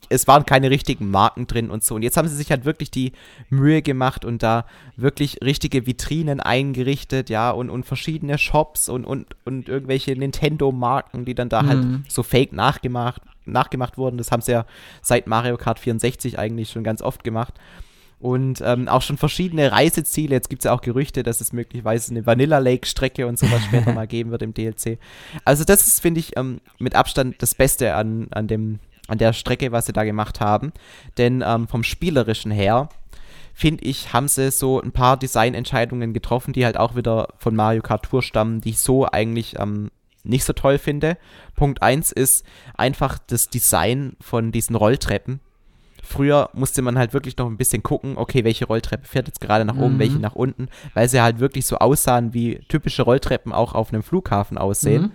es waren keine richtigen Marken drin und so. Und jetzt haben sie sich halt wirklich die Mühe gemacht und da wirklich richtige Vitrinen eingerichtet, ja, und, und verschiedene Shops und, und, und irgendwelche Nintendo-Marken, die dann da Mhm. halt so fake nachgemacht, nachgemacht wurden. Das haben sie ja seit Mario Kart 64 eigentlich schon ganz oft gemacht. Und ähm, auch schon verschiedene Reiseziele. Jetzt gibt es ja auch Gerüchte, dass es möglicherweise eine Vanilla Lake-Strecke und sowas später mal geben wird im DLC. Also, das ist, finde ich, ähm, mit Abstand das Beste an, an, dem, an der Strecke, was sie da gemacht haben. Denn ähm, vom Spielerischen her, finde ich, haben sie so ein paar Designentscheidungen getroffen, die halt auch wieder von Mario Kart Tour stammen, die ich so eigentlich ähm, nicht so toll finde. Punkt 1 ist einfach das Design von diesen Rolltreppen. Früher musste man halt wirklich noch ein bisschen gucken, okay, welche Rolltreppe fährt jetzt gerade nach oben, Mhm. welche nach unten, weil sie halt wirklich so aussahen, wie typische Rolltreppen auch auf einem Flughafen aussehen. Mhm.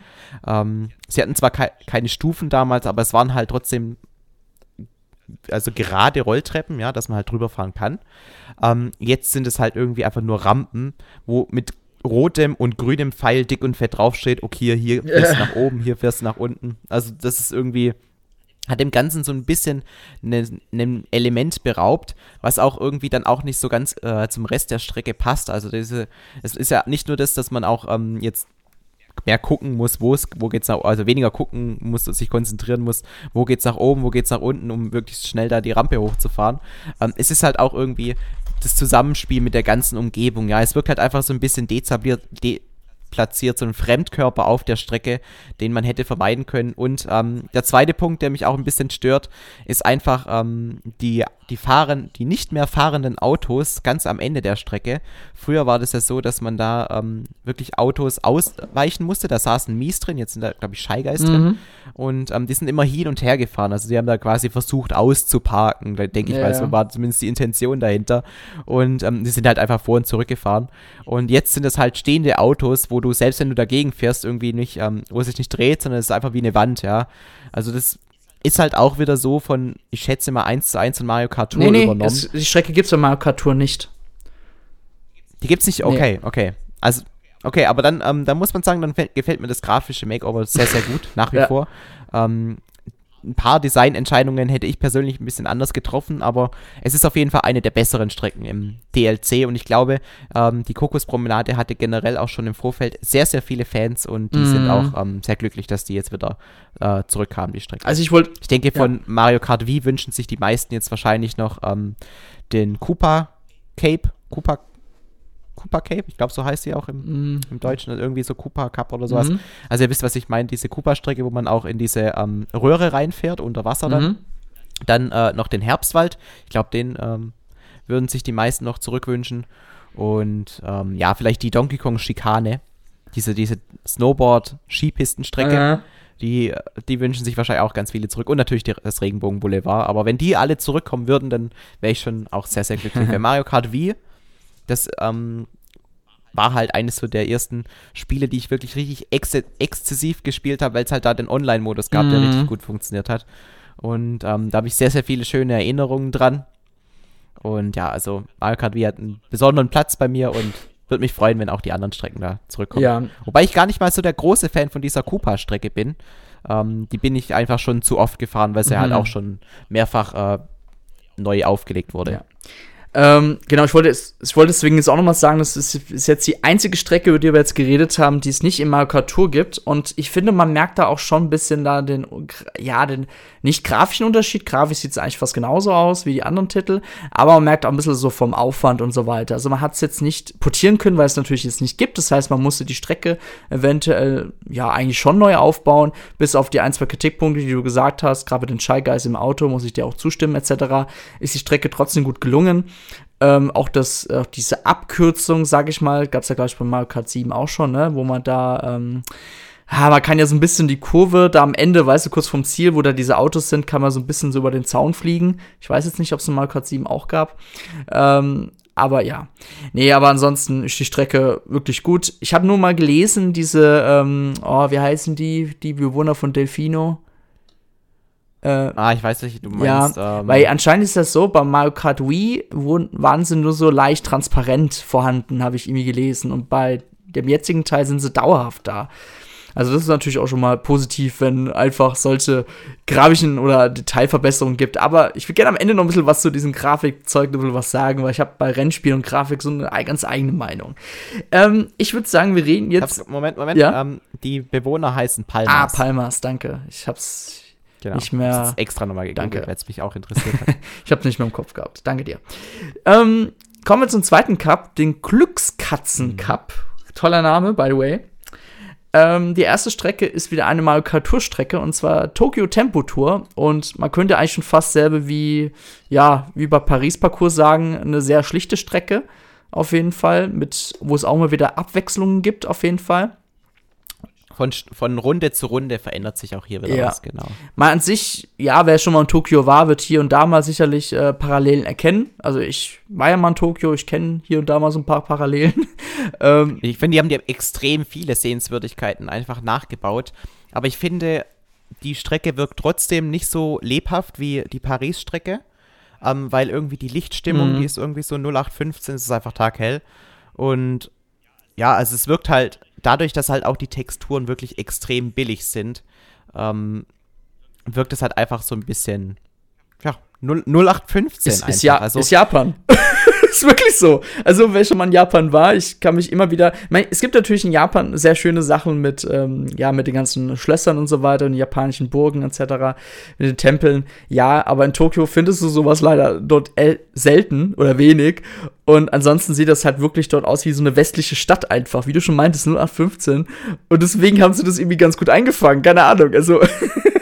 Ähm, sie hatten zwar kei keine Stufen damals, aber es waren halt trotzdem also gerade Rolltreppen, ja, dass man halt drüber fahren kann. Ähm, jetzt sind es halt irgendwie einfach nur Rampen, wo mit rotem und grünem Pfeil dick und fett draufsteht, okay, hier fährst du nach oben, hier fährst du nach unten. Also das ist irgendwie hat dem Ganzen so ein bisschen ein ne, Element beraubt, was auch irgendwie dann auch nicht so ganz äh, zum Rest der Strecke passt. Also diese, es ist ja nicht nur das, dass man auch ähm, jetzt mehr gucken muss, wo es, wo geht's nach, also weniger gucken muss, sich konzentrieren muss, wo geht's nach oben, wo geht's nach unten, um wirklich schnell da die Rampe hochzufahren. Ähm, es ist halt auch irgendwie das Zusammenspiel mit der ganzen Umgebung. Ja, es wirkt halt einfach so ein bisschen dezabliert, de platziert, so ein Fremdkörper auf der Strecke, den man hätte vermeiden können. Und ähm, der zweite Punkt, der mich auch ein bisschen stört, ist einfach ähm, die, die, fahren, die nicht mehr fahrenden Autos ganz am Ende der Strecke. Früher war das ja so, dass man da ähm, wirklich Autos ausweichen musste. Da saßen Mies drin, jetzt sind da, glaube ich, Scheigeist mhm. drin. Und ähm, die sind immer hin und her gefahren. Also die haben da quasi versucht auszuparken, denke ich, ja, weil so war zumindest die Intention dahinter. Und ähm, die sind halt einfach vor und zurück gefahren. Und jetzt sind das halt stehende Autos, wo du selbst wenn du dagegen fährst, irgendwie nicht, ähm, wo es sich nicht dreht, sondern es ist einfach wie eine Wand, ja. Also das ist halt auch wieder so von, ich schätze mal 1 zu 1 in Mario Kart Tour nee, nee, übernommen. Es, die Strecke gibt es in Mario Kart Tour nicht. Die gibt es nicht? Okay, nee. okay. Also, okay, aber dann, ähm, dann muss man sagen, dann gefällt mir das grafische Makeover sehr, sehr gut, nach wie ja. vor. Ähm, ein paar Designentscheidungen hätte ich persönlich ein bisschen anders getroffen, aber es ist auf jeden Fall eine der besseren Strecken im DLC und ich glaube, ähm, die Kokospromenade hatte generell auch schon im Vorfeld sehr, sehr viele Fans und die mm. sind auch ähm, sehr glücklich, dass die jetzt wieder äh, zurückkamen, die Strecke. Also ich wollte. Ich denke, von ja. Mario Kart Wii wünschen sich die meisten jetzt wahrscheinlich noch ähm, den Koopa Cape, Koopa Cooper Cape, ich glaube, so heißt sie auch im, mm. im Deutschen, also irgendwie so Cooper Cup oder sowas. Mm. Also ihr wisst, was ich meine, diese Cooper-Strecke, wo man auch in diese ähm, Röhre reinfährt, unter Wasser dann. Mm. Dann äh, noch den Herbstwald, ich glaube, den ähm, würden sich die meisten noch zurückwünschen. Und ähm, ja, vielleicht die Donkey Kong-Schikane, diese, diese Snowboard-Skipistenstrecke. Uh die, die wünschen sich wahrscheinlich auch ganz viele zurück. Und natürlich die, das Regenbogen-Boulevard. Aber wenn die alle zurückkommen würden, dann wäre ich schon auch sehr, sehr glücklich. Bei Mario Kart Wii das ähm, war halt eines so der ersten Spiele, die ich wirklich richtig ex exzessiv gespielt habe, weil es halt da den Online-Modus gab, mhm. der richtig gut funktioniert hat. Und ähm, da habe ich sehr, sehr viele schöne Erinnerungen dran. Und ja, also Mario Kart Wii hat einen besonderen Platz bei mir und würde mich freuen, wenn auch die anderen Strecken da zurückkommen. Ja. Wobei ich gar nicht mal so der große Fan von dieser Koopa-Strecke bin. Ähm, die bin ich einfach schon zu oft gefahren, weil sie halt mhm. halt auch schon mehrfach äh, neu aufgelegt wurde. Ja. Ähm, genau, ich wollte, ich wollte deswegen jetzt auch noch mal sagen, das ist, ist, jetzt die einzige Strecke, über die wir jetzt geredet haben, die es nicht im Mario Kart Tour gibt. Und ich finde, man merkt da auch schon ein bisschen da den, ja, den nicht grafischen Unterschied. Grafisch sieht es eigentlich fast genauso aus wie die anderen Titel, aber man merkt auch ein bisschen so vom Aufwand und so weiter. Also man hat es jetzt nicht portieren können, weil es natürlich jetzt nicht gibt. Das heißt, man musste die Strecke eventuell, ja, eigentlich schon neu aufbauen, bis auf die ein, zwei Kritikpunkte, die du gesagt hast, gerade den Shy Guys im Auto, muss ich dir auch zustimmen, etc., ist die Strecke trotzdem gut gelungen. Ähm, auch das, äh, diese Abkürzung, sag ich mal, gab es ja, glaube ich, bei Mario Kart 7 auch schon, ne? wo man da, ähm, ja, man kann ja so ein bisschen die Kurve da am Ende, weißt du, kurz vom Ziel, wo da diese Autos sind, kann man so ein bisschen so über den Zaun fliegen. Ich weiß jetzt nicht, ob es in Mario Kart 7 auch gab. Ähm, aber ja. Nee, aber ansonsten ist die Strecke wirklich gut. Ich habe nur mal gelesen, diese, ähm, oh, wie heißen die, die Bewohner von Delfino? Äh, ah, ich weiß nicht, du meinst. Ja, ähm, weil anscheinend ist das so, bei Mario Kart Wii waren sie nur so leicht transparent vorhanden, habe ich irgendwie gelesen. Und bei dem jetzigen Teil sind sie dauerhaft da. Also das ist natürlich auch schon mal positiv, wenn einfach solche grafischen oder Detailverbesserungen gibt. Aber ich würde gerne am Ende noch ein bisschen was zu diesem Grafikzeug ein bisschen was sagen, weil ich habe bei Rennspielen und Grafik so eine ganz eigene Meinung. Ähm, ich würde sagen, wir reden jetzt. Moment, Moment. Ja? Ähm, die Bewohner heißen Palmas. Ah, Palmas, danke. Ich hab's Genau. Nicht mehr. Das ist extra nochmal gegoogelt, weil es mich auch interessiert hat. ich habe nicht mehr im Kopf gehabt. Danke dir. Ähm, kommen wir zum zweiten Cup, den Glückskatzen mhm. Cup. Mhm. Toller Name, by the way. Ähm, die erste Strecke ist wieder eine Mario Kart Tour Strecke und zwar Tokyo Tempo Tour und man könnte eigentlich schon fast selber wie ja wie bei Paris Parcours sagen eine sehr schlichte Strecke auf jeden Fall mit wo es auch mal wieder Abwechslungen gibt auf jeden Fall von, von Runde zu Runde verändert sich auch hier wieder ja. was, genau. Mal an sich, ja, wer schon mal in Tokio war, wird hier und da mal sicherlich äh, Parallelen erkennen. Also ich war ja mal in Tokio, ich kenne hier und da mal so ein paar Parallelen. ähm, ich finde, die haben ja extrem viele Sehenswürdigkeiten einfach nachgebaut. Aber ich finde, die Strecke wirkt trotzdem nicht so lebhaft wie die Paris-Strecke. Ähm, weil irgendwie die Lichtstimmung, mhm. die ist irgendwie so 0815, es ist einfach taghell. Und ja, also es wirkt halt dadurch, dass halt auch die Texturen wirklich extrem billig sind, ähm, wirkt es halt einfach so ein bisschen, ja, 0815 ist, ist, ja, also, ist Japan. ist wirklich so. Also, wer schon mal in Japan war, ich kann mich immer wieder. Mein, es gibt natürlich in Japan sehr schöne Sachen mit, ähm, ja, mit den ganzen Schlössern und so weiter und japanischen Burgen etc., mit den Tempeln. Ja, aber in Tokio findest du sowas leider dort selten oder wenig. Und ansonsten sieht das halt wirklich dort aus wie so eine westliche Stadt einfach, wie du schon meintest, 0815. Und deswegen haben sie das irgendwie ganz gut eingefangen. Keine Ahnung. Also.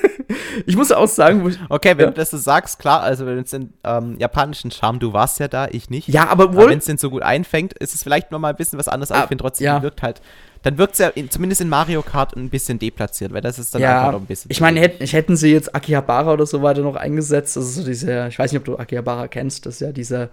ich muss auch sagen, ich, okay, wenn ja. du das so sagst, klar, also wenn es den ähm, japanischen Charme, du warst ja da, ich nicht. Ja, aber wohl. wenn es den so gut einfängt, ist es vielleicht noch mal ein bisschen was anderes, aber ah, ich finde trotzdem, ja. wirkt halt. Dann wirkt es ja in, zumindest in Mario Kart ein bisschen deplatziert, weil das ist dann ja, einfach noch ein bisschen. Ich meine, hätten, hätten sie jetzt Akihabara oder so weiter noch eingesetzt, das ist so diese, ich weiß nicht, ob du Akihabara kennst, das ist ja dieser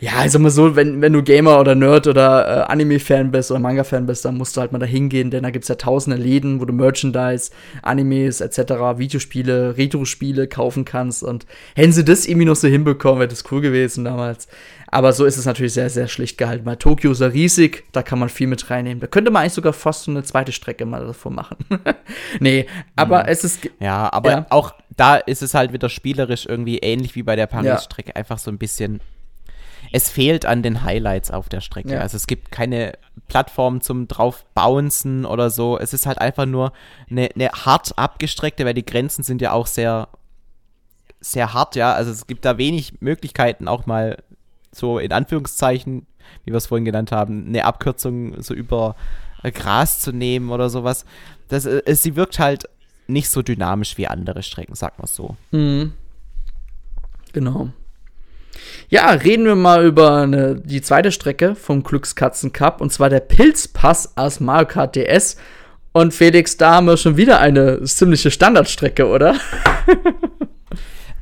ja, ich sag mal so, wenn, wenn du Gamer oder Nerd oder äh, Anime-Fan bist oder Manga-Fan bist, dann musst du halt mal da hingehen, denn da gibt's ja tausende Läden, wo du Merchandise, Animes etc., Videospiele, Retro-Spiele kaufen kannst und hätten sie das irgendwie noch so hinbekommen, wäre das cool gewesen damals. Aber so ist es natürlich sehr, sehr schlicht gehalten. Weil Tokio ist ja riesig, da kann man viel mit reinnehmen. Da könnte man eigentlich sogar fast so eine zweite Strecke mal davor machen. nee, aber mhm. es ist. Ja, aber ja. auch da ist es halt wieder spielerisch irgendwie ähnlich wie bei der Paris-Strecke. Ja. Einfach so ein bisschen es fehlt an den Highlights auf der Strecke. Ja. Also es gibt keine Plattform zum drauf bouncen oder so. Es ist halt einfach nur eine, eine hart abgestreckte, weil die Grenzen sind ja auch sehr, sehr hart, ja. Also es gibt da wenig Möglichkeiten, auch mal so in Anführungszeichen, wie wir es vorhin genannt haben, eine Abkürzung so über Gras zu nehmen oder sowas. Das, äh, sie wirkt halt nicht so dynamisch wie andere Strecken, sag mal so. Mhm. Genau. Ja, reden wir mal über eine, die zweite Strecke vom Glückskatzen Cup und zwar der Pilzpass aus Mario Kart DS. Und Felix, da haben wir schon wieder eine ziemliche Standardstrecke, oder?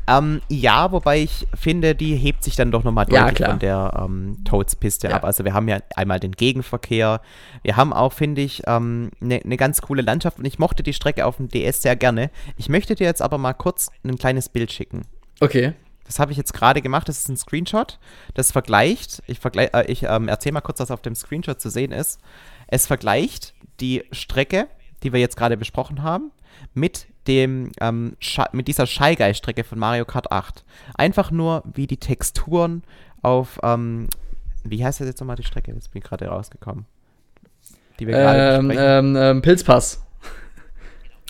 Ähm, ja, wobei ich finde, die hebt sich dann doch nochmal deutlich ja, von der ähm, Toads-Piste ja. ab. Also wir haben ja einmal den Gegenverkehr. Wir haben auch, finde ich, eine ähm, ne, ne ganz coole Landschaft und ich mochte die Strecke auf dem DS sehr gerne. Ich möchte dir jetzt aber mal kurz ein kleines Bild schicken. Okay. Das habe ich jetzt gerade gemacht. Das ist ein Screenshot. Das vergleicht, ich, vergleich, äh, ich ähm, erzähle mal kurz, was auf dem Screenshot zu sehen ist. Es vergleicht die Strecke, die wir jetzt gerade besprochen haben, mit dem ähm, mit dieser Shy Guy Strecke von Mario Kart 8. Einfach nur, wie die Texturen auf ähm, wie heißt das jetzt nochmal die Strecke? Jetzt bin ich gerade rausgekommen. Die wir gerade ähm, ähm, ähm, Pilzpass.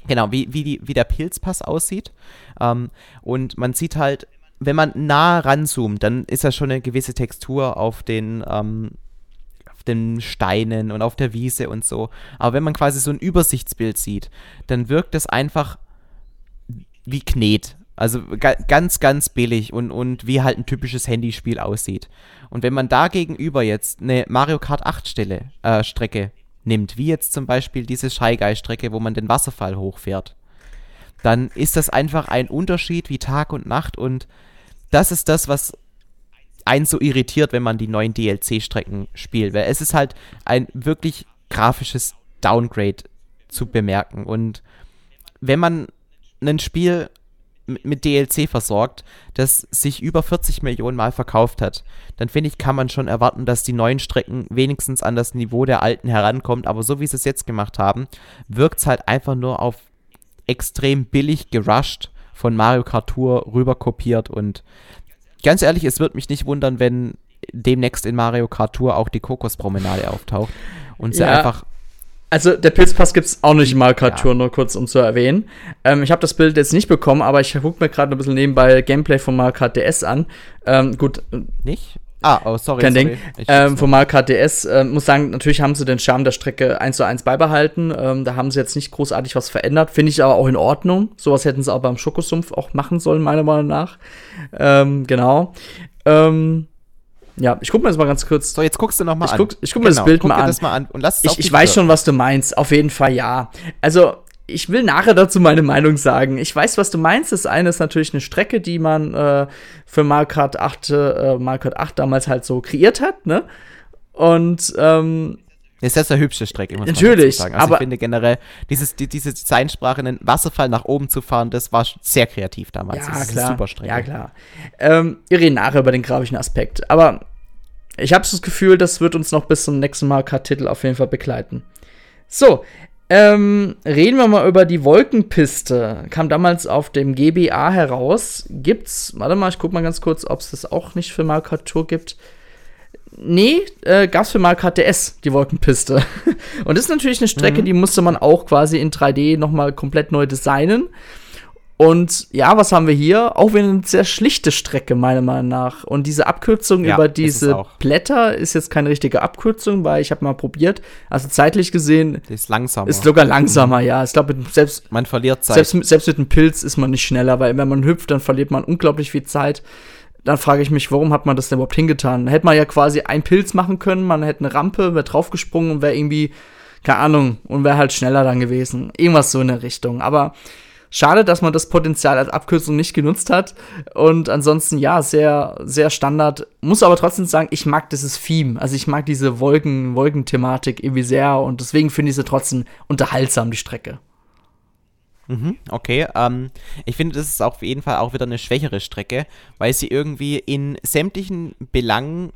Genau, wie, wie, die, wie der Pilzpass aussieht. Ähm, und man sieht halt wenn man nah ranzoomt, dann ist da schon eine gewisse Textur auf den, ähm, auf den Steinen und auf der Wiese und so. Aber wenn man quasi so ein Übersichtsbild sieht, dann wirkt das einfach wie Knet. Also ga ganz, ganz billig und, und wie halt ein typisches Handyspiel aussieht. Und wenn man da gegenüber jetzt eine Mario Kart 8 Stelle, äh, Strecke nimmt, wie jetzt zum Beispiel diese Shy Guy Strecke, wo man den Wasserfall hochfährt, dann ist das einfach ein Unterschied wie Tag und Nacht und das ist das, was einen so irritiert, wenn man die neuen DLC-Strecken spielt, weil es ist halt ein wirklich grafisches Downgrade zu bemerken und wenn man ein Spiel mit DLC versorgt, das sich über 40 Millionen Mal verkauft hat, dann finde ich, kann man schon erwarten, dass die neuen Strecken wenigstens an das Niveau der alten herankommt. Aber so wie sie es jetzt gemacht haben, wirkt es halt einfach nur auf extrem billig gerusht von Mario Kart Tour rüber kopiert und ganz ehrlich, es wird mich nicht wundern, wenn demnächst in Mario Kart Tour auch die Kokospromenade auftaucht und sie ja. einfach also der Pilzpass gibt es auch nicht in Mario Kart Tour, nur kurz um zu erwähnen. Ähm, ich habe das Bild jetzt nicht bekommen, aber ich gucke mir gerade ein bisschen nebenbei Gameplay von Mario Kart DS an. Ähm, gut. Nicht? Ah, oh, sorry. Kein sorry. Ding. Ähm, von Mario Kart DS, äh, muss sagen, natürlich haben sie den Charme der Strecke 1 zu 1 beibehalten. Ähm, da haben sie jetzt nicht großartig was verändert. Finde ich aber auch in Ordnung. Sowas hätten sie auch beim Schokosumpf auch machen sollen, meiner Meinung nach. Ähm, genau. Ähm, ja, ich guck mir das mal ganz kurz. So, jetzt guckst du noch mal ich guck, an. Ich guck mir genau, das Bild mal an. mal an. und lass ich ich weiß schon, was du meinst. Auf jeden Fall ja. Also, ich will nachher dazu meine Meinung sagen. Ich weiß, was du meinst. Das eine ist natürlich eine Strecke, die man äh, für Mario Kart 8, äh, Mario Kart 8 damals halt so kreiert hat, ne? Und ähm, ist das hübsche Strecke, muss natürlich, sagen. Also aber ich finde generell, dieses, die, diese Designsprache in den Wasserfall nach oben zu fahren, das war sehr kreativ damals. Ja, das klar. super Strecke. Ja, klar. Ähm, wir reden nachher über den grafischen Aspekt. Aber ich habe das Gefühl, das wird uns noch bis zum nächsten Mal Kart-Titel auf jeden Fall begleiten. So, Ähm, reden wir mal über die Wolkenpiste. Kam damals auf dem GBA heraus. Gibt's, warte mal, ich guck mal ganz kurz, ob es das auch nicht für Tour gibt. Nee, äh, gab's für Mario Kart DS, die Wolkenpiste. Und das ist natürlich eine Strecke, mhm. die musste man auch quasi in 3D nochmal komplett neu designen. Und ja, was haben wir hier? Auch wieder eine sehr schlichte Strecke, meiner Meinung nach. Und diese Abkürzung ja, über diese Blätter ist jetzt keine richtige Abkürzung, weil ich habe mal probiert. Also zeitlich gesehen die ist langsamer. Ist sogar langsamer, ja. Ich glaube, selbst man verliert Zeit. Selbst, selbst mit einem Pilz ist man nicht schneller, weil wenn man hüpft, dann verliert man unglaublich viel Zeit. Dann frage ich mich, warum hat man das denn überhaupt hingetan? Hätte man ja quasi einen Pilz machen können, man hätte eine Rampe, wäre draufgesprungen und wäre irgendwie, keine Ahnung, und wäre halt schneller dann gewesen. Irgendwas so in der Richtung. Aber Schade, dass man das Potenzial als Abkürzung nicht genutzt hat. Und ansonsten, ja, sehr, sehr Standard. Muss aber trotzdem sagen, ich mag dieses Theme. Also ich mag diese Wolken, Wolkenthematik irgendwie sehr. Und deswegen finde ich sie trotzdem unterhaltsam, die Strecke. Mhm, okay, ähm, ich finde, das ist auf jeden Fall auch wieder eine schwächere Strecke, weil sie irgendwie in sämtlichen Belangen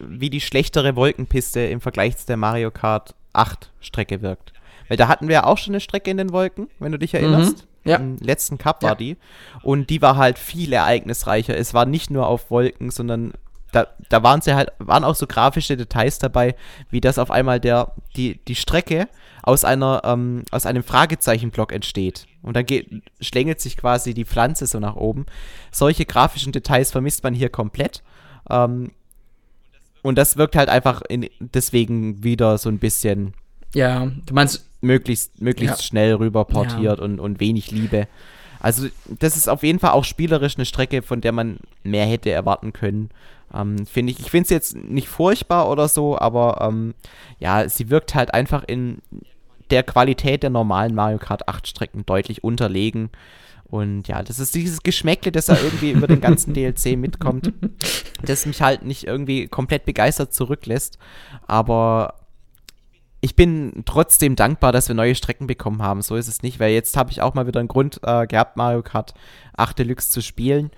wie die schlechtere Wolkenpiste im Vergleich zu der Mario Kart 8 Strecke wirkt. Weil da hatten wir ja auch schon eine Strecke in den Wolken, wenn du dich erinnerst. Ja. Im letzten Cup war ja. die. Und die war halt viel ereignisreicher. Es war nicht nur auf Wolken, sondern da, da waren sie halt, waren auch so grafische Details dabei, wie das auf einmal der, die, die Strecke aus einer, ähm, aus einem Fragezeichenblock entsteht. Und dann geht, schlängelt sich quasi die Pflanze so nach oben. Solche grafischen Details vermisst man hier komplett. Ähm, und das wirkt halt einfach in, deswegen wieder so ein bisschen. Ja, du meinst möglichst, möglichst ja. schnell rüber portiert ja. und, und wenig Liebe. Also, das ist auf jeden Fall auch spielerisch eine Strecke, von der man mehr hätte erwarten können. Ähm, finde ich. Ich finde es jetzt nicht furchtbar oder so, aber ähm, ja, sie wirkt halt einfach in der Qualität der normalen Mario Kart 8 Strecken deutlich unterlegen. Und ja, das ist dieses Geschmäckle, das da irgendwie über den ganzen DLC mitkommt, das mich halt nicht irgendwie komplett begeistert zurücklässt. Aber ich bin trotzdem dankbar, dass wir neue Strecken bekommen haben. So ist es nicht, weil jetzt habe ich auch mal wieder einen Grund äh, gehabt, Mario Kart 8 Deluxe zu spielen.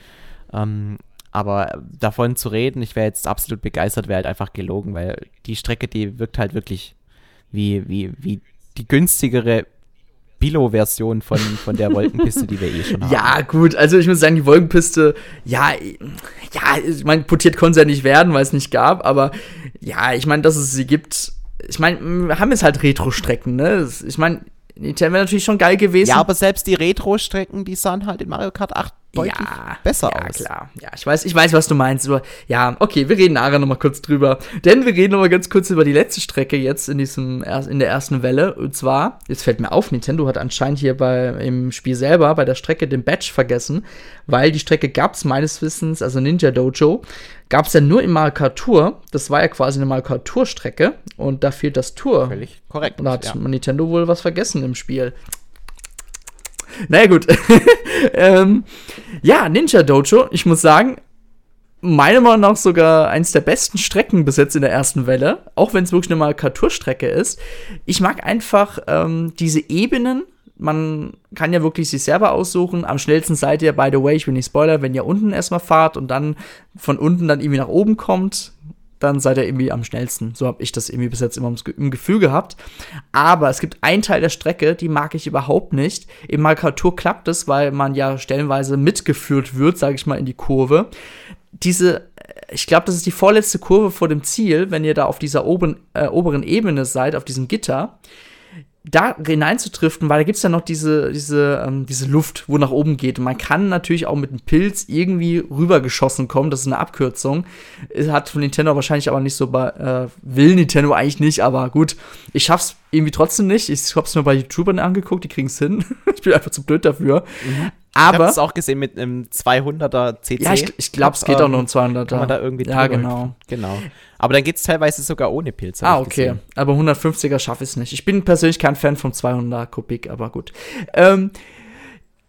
Ähm, aber davon zu reden, ich wäre jetzt absolut begeistert, wäre halt einfach gelogen, weil die Strecke, die wirkt halt wirklich wie, wie, wie die günstigere Bilo-Version von, von der Wolkenpiste, die wir eh schon haben. Ja, gut, also ich muss sagen, die Wolkenpiste, ja, ja, ich meine, portiert konnte sie ja nicht werden, weil es nicht gab, aber ja, ich meine, dass es sie gibt, ich meine, wir haben jetzt halt Retro-Strecken, ne? Ich meine, Nintendo wäre natürlich schon geil gewesen. Ja, aber selbst die Retro-Strecken, die sahen halt in Mario Kart 8 deutlich ja, besser ja, aus. Ja, klar. Ja, ich weiß, ich weiß, was du meinst. Aber ja, okay, wir reden nachher nochmal kurz drüber. Denn wir reden nochmal ganz kurz über die letzte Strecke jetzt in diesem, in der ersten Welle. Und zwar, jetzt fällt mir auf, Nintendo hat anscheinend hier bei, im Spiel selber bei der Strecke den Badge vergessen, weil die Strecke gab es meines Wissens, also Ninja Dojo, gab es ja nur im Mario Kart Tour. Das war ja quasi eine Mario Kart Tour Strecke und da fehlt das Tour. Völlig korrekt. Und da hat ja. Nintendo wohl was vergessen im Spiel. Naja, gut. ähm, ja, Ninja Dojo, ich muss sagen, meiner Meinung nach sogar eins der besten Strecken bis jetzt in der ersten Welle, auch wenn es wirklich eine Markaturstrecke ist. Ich mag einfach ähm, diese Ebenen. Man kann ja wirklich sich selber aussuchen. Am schnellsten seid ihr, by the way, ich will nicht spoilern, wenn ihr unten erstmal fahrt und dann von unten dann irgendwie nach oben kommt dann seid ihr irgendwie am schnellsten. So habe ich das irgendwie bis jetzt immer im Gefühl gehabt. Aber es gibt einen Teil der Strecke, die mag ich überhaupt nicht. Im Markatur klappt es, weil man ja stellenweise mitgeführt wird, sage ich mal, in die Kurve. Diese, äh, ich glaube, das ist die vorletzte Kurve vor dem Ziel, wenn ihr da auf dieser oberen, äh, oberen Ebene seid, auf diesem Gitter da hineinzutriften, weil da gibt es ja noch diese, diese, ähm, diese Luft, wo nach oben geht. Und man kann natürlich auch mit einem Pilz irgendwie rübergeschossen kommen. Das ist eine Abkürzung. Hat von Nintendo wahrscheinlich aber nicht so bei, äh, will Nintendo eigentlich nicht, aber gut, ich schaff's irgendwie trotzdem nicht. Ich hab's mir bei YouTubern angeguckt, die kriegen's hin. ich bin einfach zu blöd dafür. Mhm. Aber, ich habe es auch gesehen mit einem 200er CC. Ja, ich, ich glaube, es geht ähm, auch noch um 200er. Kann man da irgendwie Ja, genau. Genau. Aber dann geht es teilweise sogar ohne Pilze. Ah, okay. Gesehen. Aber 150er schaffe ich es nicht. Ich bin persönlich kein Fan vom 200er Kubik, aber gut. Ähm,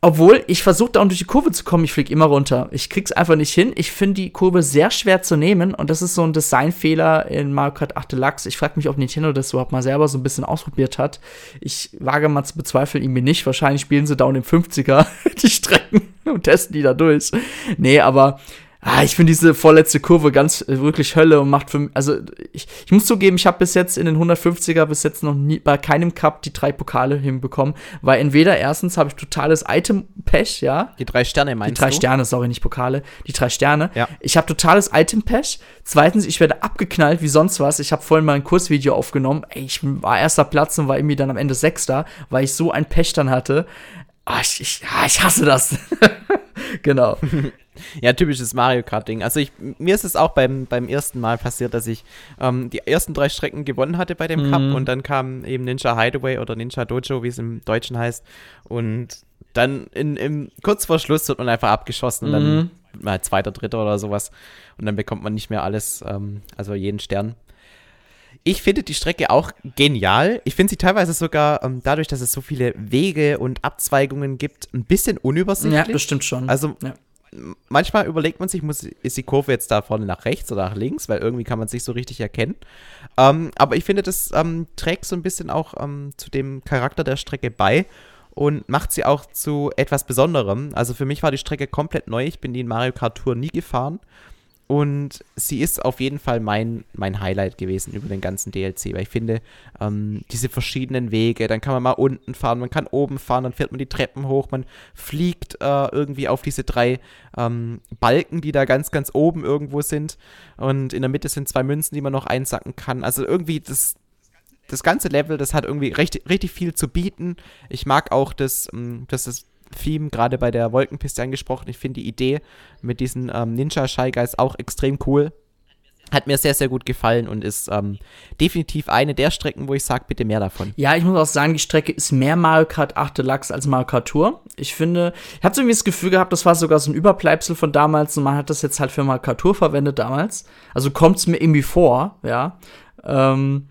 obwohl, ich versuche da durch die Kurve zu kommen, ich fliege immer runter. Ich krieg's einfach nicht hin. Ich finde die Kurve sehr schwer zu nehmen und das ist so ein Designfehler in Mario Kart 8 Deluxe. Ich frage mich, ob Nintendo das überhaupt mal selber so ein bisschen ausprobiert hat. Ich wage mal zu bezweifeln, irgendwie nicht. Wahrscheinlich spielen sie da in den 50er die Strecken und testen die da durch. Nee, aber Ah, ich finde diese vorletzte Kurve ganz äh, wirklich Hölle und macht für also ich, ich muss zugeben, ich habe bis jetzt in den 150er bis jetzt noch nie bei keinem Cup die drei Pokale hinbekommen, weil entweder erstens habe ich totales Item Pech, ja? Die drei Sterne meinst Die drei du? Sterne, sorry, nicht Pokale, die drei Sterne. Ja. Ich habe totales Item Pech. Zweitens, ich werde abgeknallt wie sonst was. Ich habe vorhin mal ein Kursvideo aufgenommen. Ey, ich war erster Platz und war irgendwie dann am Ende Sechster, weil ich so ein Pech dann hatte. Ah, ich, ich, ah, ich hasse das. genau. Ja, typisches Mario Kart-Ding. Also ich, mir ist es auch beim, beim ersten Mal passiert, dass ich ähm, die ersten drei Strecken gewonnen hatte bei dem Cup Mhm. und dann kam eben Ninja Hideaway oder Ninja Dojo, wie es im Deutschen heißt. Und dann in, im, kurz vor Schluss wird man einfach abgeschossen und dann Mhm. halt zweiter, dritter oder sowas. Und dann bekommt man nicht mehr alles, ähm, also jeden Stern. Ich finde die Strecke auch genial. Ich finde sie teilweise sogar, ähm, dadurch, dass es so viele Wege und Abzweigungen gibt, ein bisschen unübersichtlich. Ja, bestimmt schon. Also ja. Manchmal überlegt man sich, muss, ist die Kurve jetzt da vorne nach rechts oder nach links, weil irgendwie kann man es nicht so richtig erkennen. Ähm, aber ich finde, das ähm, trägt so ein bisschen auch ähm, zu dem Charakter der Strecke bei und macht sie auch zu etwas Besonderem. Also für mich war die Strecke komplett neu. Ich bin die in Mario Kart Tour nie gefahren. Und sie ist auf jeden Fall mein, mein Highlight gewesen über den ganzen DLC, weil ich finde, ähm, diese verschiedenen Wege, dann kann man mal unten fahren, man kann oben fahren, dann fährt man die Treppen hoch, man fliegt äh, irgendwie auf diese drei ähm, Balken, die da ganz, ganz oben irgendwo sind. Und in der Mitte sind zwei Münzen, die man noch einsacken kann. Also irgendwie das, das ganze Level, das hat irgendwie richtig, richtig viel zu bieten. Ich mag auch ähm, das, das Theme gerade bei der Wolkenpiste angesprochen. Ich finde die Idee mit diesen ähm, Ninja Shy Guys auch extrem cool. Hat mir sehr, sehr gut gefallen und ist ähm, definitiv eine der Strecken, wo ich sage, bitte mehr davon. Ja, ich muss auch sagen, die Strecke ist mehr Mario Kart 8 Deluxe als Mario Kart Tour. Ich finde, ich hatte irgendwie das Gefühl gehabt, das war sogar so ein Überbleibsel von damals und man hat das jetzt halt für Mario Kart Tour verwendet damals. Also kommt es mir irgendwie vor, ja. Ähm,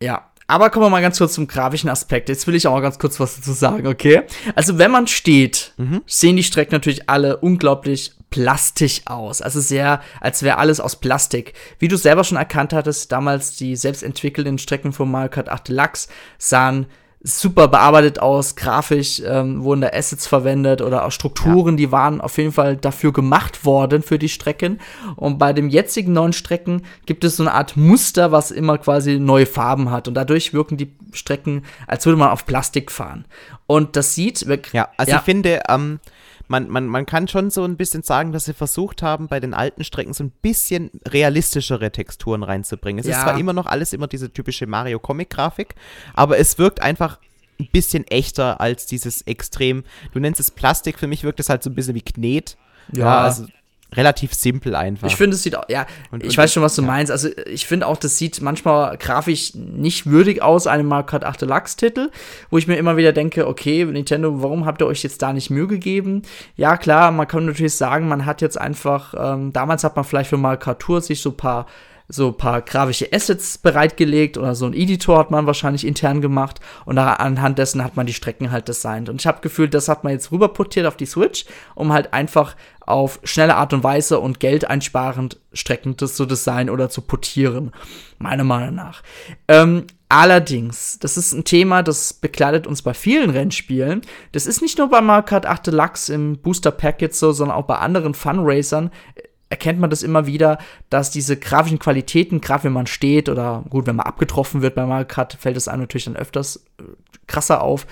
ja. Aber kommen wir mal ganz kurz zum grafischen Aspekt. Jetzt will ich auch mal ganz kurz was dazu sagen, okay? Also, wenn man steht, sehen die Strecken natürlich alle unglaublich plastisch aus. Also sehr, als wäre alles aus Plastik. Wie du selber schon erkannt hattest, damals die selbst entwickelten Strecken von Mario Kart 8 Deluxe sahen super bearbeitet aus, grafisch ähm, wurden da Assets verwendet oder auch Strukturen, die waren auf jeden Fall dafür gemacht worden für die Strecken. Und bei dem jetzigen neuen Strecken gibt es so eine Art Muster, was immer quasi neue Farben hat. Und dadurch wirken die Strecken, als würde man auf Plastik fahren. Und das sieht. Ja, also ich finde, ähm, man, man, man kann schon so ein bisschen sagen, dass sie versucht haben, bei den alten Strecken so ein bisschen realistischere Texturen reinzubringen. Es ist Ja. zwar immer noch alles immer diese typische Mario-Comic-Grafik, aber es wirkt einfach ein bisschen echter als dieses extrem, du nennst es Plastik, für mich wirkt es halt so ein bisschen wie Knet. Ja. also relativ simpel einfach. Ich finde, es sieht auch, ja, Und- ich und- weiß schon, was du ja. meinst. Also, ich finde auch, das sieht manchmal grafisch nicht würdig aus, einem Mario Kart 8 Deluxe-Titel, wo ich mir immer wieder denke, okay, Nintendo, warum habt ihr euch jetzt da nicht Mühe gegeben? Ja, klar, man kann natürlich sagen, man hat jetzt einfach, ähm, damals hat man vielleicht für Mario Kart Tour sich so ein paar so ein paar grafische Assets bereitgelegt oder so ein Editor hat man wahrscheinlich intern gemacht und da, anhand dessen hat man die Strecken halt designt. Und ich habe gefühlt, das hat man jetzt rüberportiert auf die Switch, um halt einfach auf schnelle Art und Weise und Geld einsparend Strecken das zu designen oder zu portieren, meiner Meinung nach. Ähm, allerdings, das ist ein Thema, das begleitet uns bei vielen Rennspielen. Das ist nicht nur bei Mario Kart 8 Deluxe im Booster Pack jetzt so, sondern auch bei anderen Funracern erkennt man das immer wieder, dass diese grafischen Qualitäten, gerade wenn man steht oder gut, wenn man abgetroffen wird bei Mario Kart, fällt es einem natürlich dann öfters äh, krasser auf,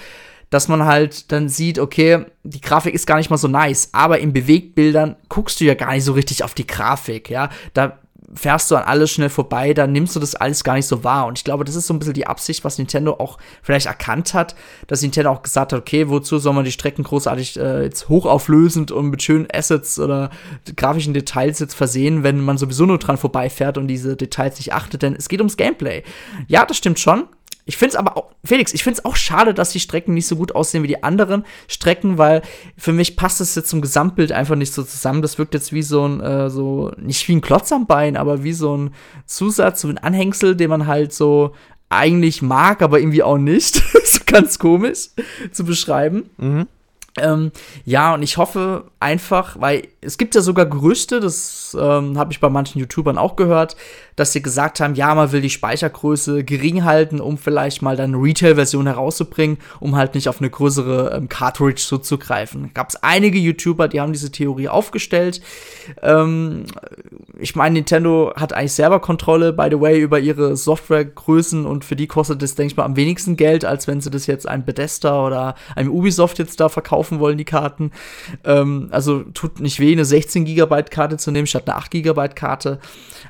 dass man halt dann sieht, okay, die Grafik ist gar nicht mal so nice, aber in Bewegtbildern guckst du ja gar nicht so richtig auf die Grafik, ja, da fährst du an alles schnell vorbei, dann nimmst du das alles gar nicht so wahr. Und ich glaube, das ist so ein bisschen die Absicht, was Nintendo auch vielleicht erkannt hat, dass Nintendo auch gesagt hat, okay, wozu soll man die Strecken großartig äh, jetzt hochauflösend und mit schönen Assets oder grafischen Details jetzt versehen, wenn man sowieso nur dran vorbeifährt und diese Details nicht achtet, denn es geht ums Gameplay. Ja, das stimmt schon. Ich finde es aber auch, Felix, ich finde es auch schade, dass die Strecken nicht so gut aussehen wie die anderen Strecken, weil für mich passt es jetzt zum Gesamtbild einfach nicht so zusammen. Das wirkt jetzt wie so ein, äh, so, nicht wie ein Klotz am Bein, aber wie so ein Zusatz, so ein Anhängsel, den man halt so eigentlich mag, aber irgendwie auch nicht. ist ganz komisch zu beschreiben. Ähm, ja, und ich hoffe einfach, weil es gibt ja sogar Gerüchte, das ähm, habe ich bei manchen YouTubern auch gehört, dass sie gesagt haben, ja, man will die Speichergröße gering halten, um vielleicht mal dann eine Retail-Version herauszubringen, um halt nicht auf eine größere ähm, Cartridge zuzugreifen. Gab es einige YouTuber, die haben diese Theorie aufgestellt. Ähm, ich meine, Nintendo hat eigentlich selber Kontrolle, by the way, über ihre Softwaregrößen und für die kostet es, denke ich mal, am wenigsten Geld, als wenn sie das jetzt einem Bethesda oder einem Ubisoft jetzt da verkaufen wollen, die Karten. Ähm, also tut nicht weh, eine 16 GB Karte zu nehmen statt eine 8 GB Karte.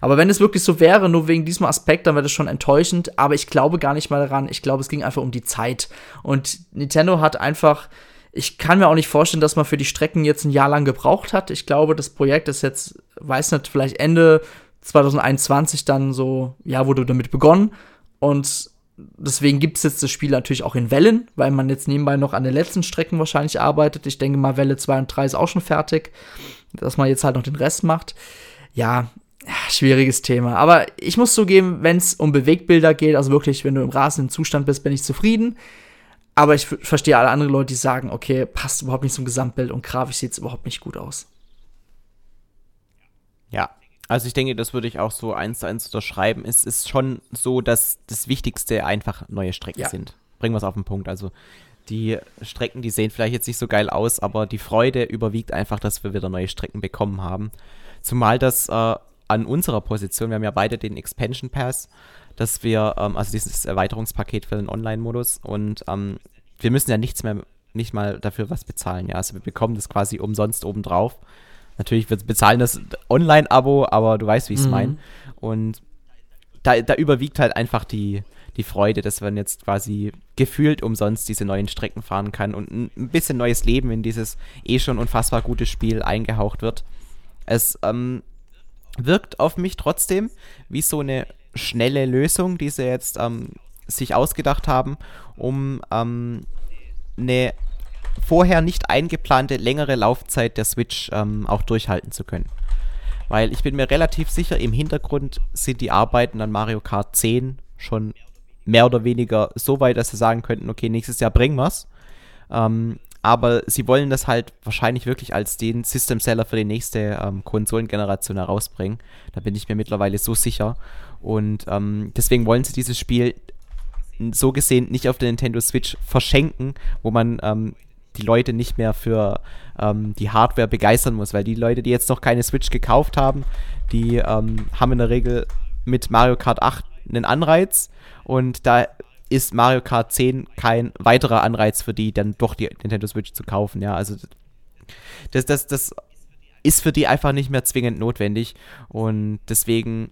Aber wenn es wirklich so wäre, nur wegen diesem Aspekt, dann wäre das schon enttäuschend. Aber ich glaube gar nicht mal daran. Ich glaube, es ging einfach um die Zeit. Und Nintendo hat einfach ich kann mir auch nicht vorstellen, dass man für die Strecken jetzt ein Jahr lang gebraucht hat. Ich glaube, das Projekt ist jetzt, weiß nicht, vielleicht Ende 2021 dann so, ja, wurde damit begonnen. Und deswegen gibt es jetzt das Spiel natürlich auch in Wellen, weil man jetzt nebenbei noch an den letzten Strecken wahrscheinlich arbeitet. Ich denke mal, Welle 2 und 3 ist auch schon fertig, dass man jetzt halt noch den Rest macht. Ja, schwieriges Thema. Aber ich muss zugeben, wenn es um Bewegbilder geht, also wirklich, wenn du im rasenden Zustand bist, bin ich zufrieden. Aber ich verstehe alle anderen Leute, die sagen, okay, passt überhaupt nicht zum Gesamtbild und grafisch sieht es überhaupt nicht gut aus. Ja, also ich denke, das würde ich auch so eins zu eins unterschreiben. Es ist schon so, dass das Wichtigste einfach neue Strecken ja. sind. Bringen wir es auf den Punkt. Also die Strecken, die sehen vielleicht jetzt nicht so geil aus, aber die Freude überwiegt einfach, dass wir wieder neue Strecken bekommen haben. Zumal das äh, an unserer Position, wir haben ja beide den Expansion Pass, dass wir, ähm, also dieses Erweiterungspaket für den Online-Modus und ähm, wir müssen ja nichts mehr, nicht mal dafür was bezahlen, ja. Also wir bekommen das quasi umsonst obendrauf. Natürlich, wir bezahlen das Online-Abo, aber du weißt, wie ich es mhm. meine. Und da, da überwiegt halt einfach die, die Freude, dass man jetzt quasi gefühlt umsonst diese neuen Strecken fahren kann und ein bisschen neues Leben in dieses eh schon unfassbar gute Spiel eingehaucht wird. Es ähm, wirkt auf mich trotzdem wie so eine schnelle Lösung, die sie jetzt ähm, sich ausgedacht haben, um ähm, eine vorher nicht eingeplante längere Laufzeit der Switch ähm, auch durchhalten zu können. Weil ich bin mir relativ sicher, im Hintergrund sind die Arbeiten an Mario Kart 10 schon mehr oder weniger so weit, dass sie sagen könnten, okay, nächstes Jahr bringen wir's. Ähm, aber sie wollen das halt wahrscheinlich wirklich als den System Seller für die nächste ähm, Konsolengeneration herausbringen. Da bin ich mir mittlerweile so sicher. Und ähm, deswegen wollen sie dieses Spiel so gesehen nicht auf der Nintendo Switch verschenken, wo man ähm, die Leute nicht mehr für ähm, die Hardware begeistern muss, weil die Leute, die jetzt noch keine Switch gekauft haben, die ähm, haben in der Regel mit Mario Kart 8 einen Anreiz und da ist Mario Kart 10 kein weiterer Anreiz für die, dann doch die Nintendo Switch zu kaufen. Ja, also das, das, das ist für die einfach nicht mehr zwingend notwendig. Und deswegen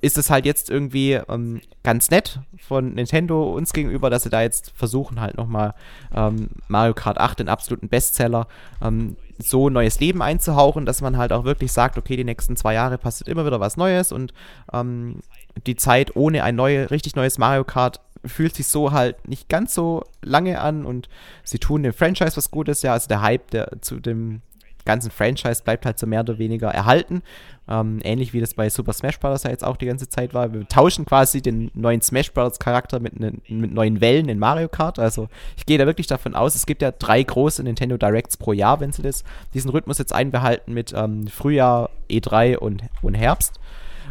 ist es halt jetzt irgendwie ähm, ganz nett von Nintendo uns gegenüber, dass sie da jetzt versuchen, halt nochmal ähm, Mario Kart 8, den absoluten Bestseller, ähm, so neues Leben einzuhauchen, dass man halt auch wirklich sagt, okay, die nächsten zwei Jahre passiert immer wieder was Neues und ähm, die Zeit ohne ein neue, richtig neues Mario Kart fühlt sich so halt nicht ganz so lange an und sie tun dem Franchise was Gutes, ja, also der Hype der, zu dem ganzen Franchise bleibt halt so mehr oder weniger erhalten. Ähm, ähnlich wie das bei Super Smash Bros. ja jetzt auch die ganze Zeit war. Wir tauschen quasi den neuen Smash Bros. Charakter mit, ne, mit neuen Wellen in Mario Kart. Also ich gehe da wirklich davon aus, es gibt ja drei große Nintendo Directs pro Jahr, wenn sie das, diesen Rhythmus jetzt einbehalten mit ähm, Frühjahr, E3 und, und Herbst.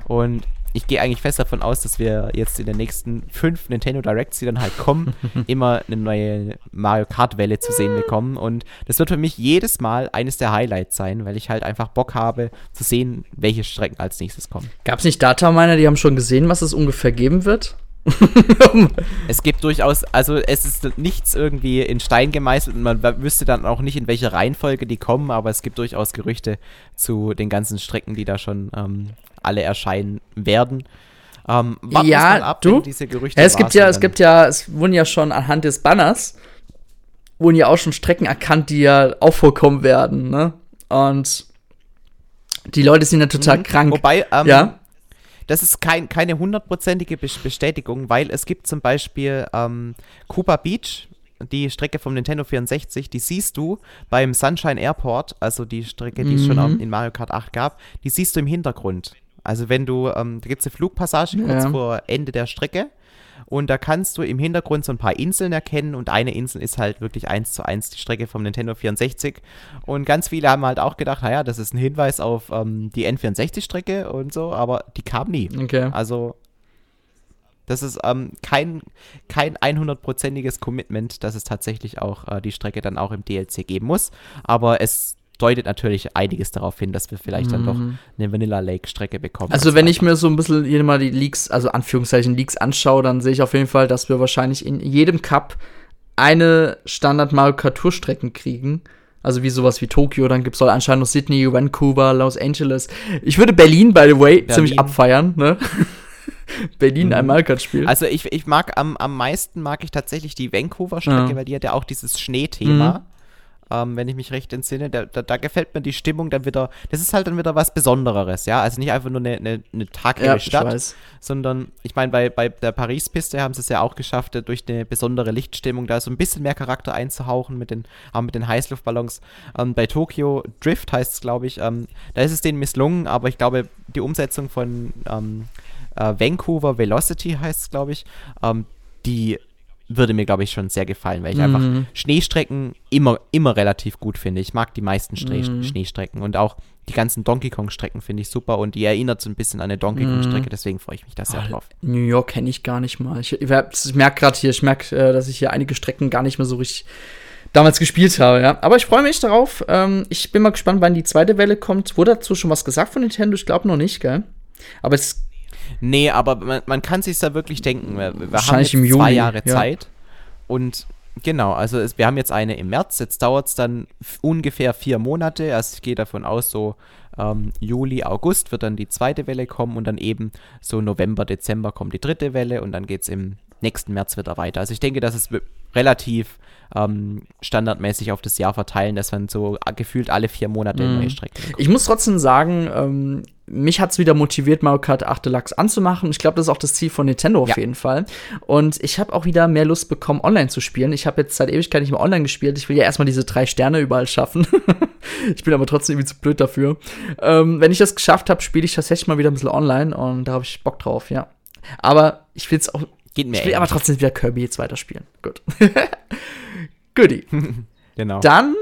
Und ich gehe eigentlich fest davon aus, dass wir jetzt in den nächsten fünf Nintendo Directs, die dann halt kommen, immer eine neue Mario Kart Welle zu sehen bekommen. Und das wird für mich jedes Mal eines der Highlights sein, weil ich halt einfach Bock habe zu sehen, welche Strecken als nächstes kommen. Gab es nicht Dataminer, die haben schon gesehen, was es ungefähr geben wird? es gibt durchaus, also es ist nichts irgendwie in Stein gemeißelt und man wüsste dann auch nicht, in welcher Reihenfolge die kommen, aber es gibt durchaus Gerüchte zu den ganzen Strecken, die da schon ähm, alle erscheinen werden. Ähm, ja, ab, du, diese Gerüchte es gibt ja, es gibt ja, es wurden ja schon anhand des Banners wurden ja auch schon Strecken erkannt, die ja auch vorkommen werden, ne? Und die Leute sind ja total mhm. krank. Wobei, ähm, ja? das ist kein, keine hundertprozentige Bestätigung, weil es gibt zum Beispiel ähm, Cooper Beach, die Strecke vom Nintendo 64, die siehst du beim Sunshine Airport, also die Strecke, die mhm. es schon in Mario Kart 8 gab, die siehst du im Hintergrund. Also wenn du, ähm, da gibt es eine Flugpassage kurz ja. vor Ende der Strecke Und da kannst du im Hintergrund so ein paar Inseln erkennen und eine Insel ist halt wirklich eins zu eins die Strecke vom Nintendo 64. Und ganz viele haben halt auch gedacht, naja, das ist ein Hinweis auf ähm, die N64-Strecke und so, aber die kam nie. Okay. Also das ist ähm, kein, kein 100%iges Commitment, dass es tatsächlich auch äh, die Strecke dann auch im DLC geben muss. Aber es deutet natürlich einiges darauf hin, dass wir vielleicht mhm. dann doch mhm. eine Vanilla Lake Strecke bekommen. Also wenn ich mir so ein bisschen hier mal die Leaks, also Anführungszeichen Leaks anschaue, dann sehe ich auf jeden Fall, dass wir wahrscheinlich in jedem Cup eine Standard Mario Kart Tour Strecken kriegen. Also wie sowas wie Tokio, dann gibt es anscheinend noch Sydney, Vancouver, Los Angeles. Ich würde Berlin, by the way, Berlin. ziemlich abfeiern, ne? Berlin mhm. ein Mario Kart Spiel. Also ich, ich mag am, am meisten mag ich tatsächlich die Vancouver Strecke, ja. weil die hat ja auch dieses Schneethema. Mhm ähm, wenn ich mich recht entsinne. Da, da, da, gefällt mir die Stimmung dann wieder, das ist halt dann wieder was Besondereres, ja. Also nicht einfach nur eine, eine, eine taghelle ja, Stadt, ich sondern ich meine, bei, bei der Paris-Piste haben sie es ja auch geschafft, äh, durch eine besondere Lichtstimmung da so ein bisschen mehr Charakter einzuhauchen mit den, auch mit den Heißluftballons. Ähm, bei Tokyo Drift heißt es, glaube ich, ähm, da ist es denen misslungen, aber ich glaube, die Umsetzung von ähm, äh, Vancouver Velocity heißt es, glaube ich, ähm, die würde mir, glaube ich, schon sehr gefallen, weil ich mhm. einfach Schneestrecken immer, immer relativ gut finde. Ich mag die meisten Schnee mhm. Schneestrecken und auch die ganzen Donkey Kong-Strecken finde ich super und die erinnert so ein bisschen an eine Donkey Kong-Strecke, mhm. deswegen freue ich mich da sehr oh, drauf. New York kenne ich gar nicht mal. Ich, ich, ich merke gerade hier, ich merke, äh, dass ich hier einige Strecken gar nicht mehr so richtig damals gespielt habe, ja. Aber ich freue mich darauf. Ähm, ich bin mal gespannt, wann die zweite Welle kommt. Wurde dazu schon was gesagt von Nintendo? Ich glaube noch nicht, gell? Aber es Nee, aber man, man kann sich da wirklich denken. Wir, wir haben jetzt im zwei Jahre ja. Zeit und genau, also es, wir haben jetzt eine im März, jetzt dauert es dann ungefähr vier Monate. Also ich gehe davon aus, so ähm, Juli, August wird dann die zweite Welle kommen und dann eben so November, Dezember kommt die dritte Welle und dann geht es im nächsten März wieder weiter. Also ich denke, dass es relativ ähm, standardmäßig auf das Jahr verteilen, dass man so gefühlt alle vier Monate mhm. neue Strecken bekommt. Ich muss trotzdem sagen, ähm, mich hat es wieder motiviert, Mario Kart 8 Deluxe anzumachen. Ich glaube, das ist auch das Ziel von Nintendo auf ja. jeden Fall. Und ich habe auch wieder mehr Lust bekommen, online zu spielen. Ich habe jetzt seit Ewigkeit nicht mehr online gespielt. Ich will ja erstmal diese drei Sterne überall schaffen. ich bin aber trotzdem irgendwie zu blöd dafür. Ähm, wenn ich das geschafft habe, spiele ich tatsächlich mal wieder ein bisschen online und da habe ich Bock drauf, ja. Aber ich will es auch. Geht mir ich will aber trotzdem wieder Kirby jetzt weiterspielen. Gut. Goodie. genau. Dann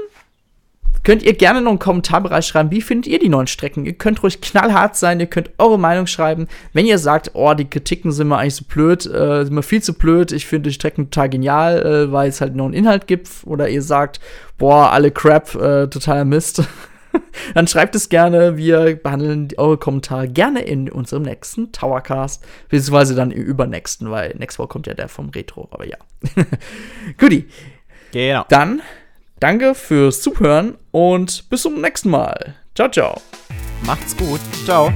könnt ihr gerne noch einen Kommentarbereich schreiben, wie findet ihr die neuen Strecken? Ihr könnt ruhig knallhart sein, ihr könnt eure Meinung schreiben. Wenn ihr sagt, oh, die Kritiken sind mir eigentlich so blöd, äh, sind mir viel zu blöd, ich finde die Strecken total genial, äh, weil es halt noch einen Inhalt gibt, oder ihr sagt, boah, alle Crap, äh, totaler Mist, dann schreibt es gerne. Wir behandeln eure Kommentare gerne in unserem nächsten Towercast, beziehungsweise dann im übernächsten, weil nächste Woche kommt ja der vom Retro, aber ja. Guti. Genau. Dann danke fürs Zuhören und bis zum nächsten Mal. Ciao, ciao. Macht's gut. Ciao.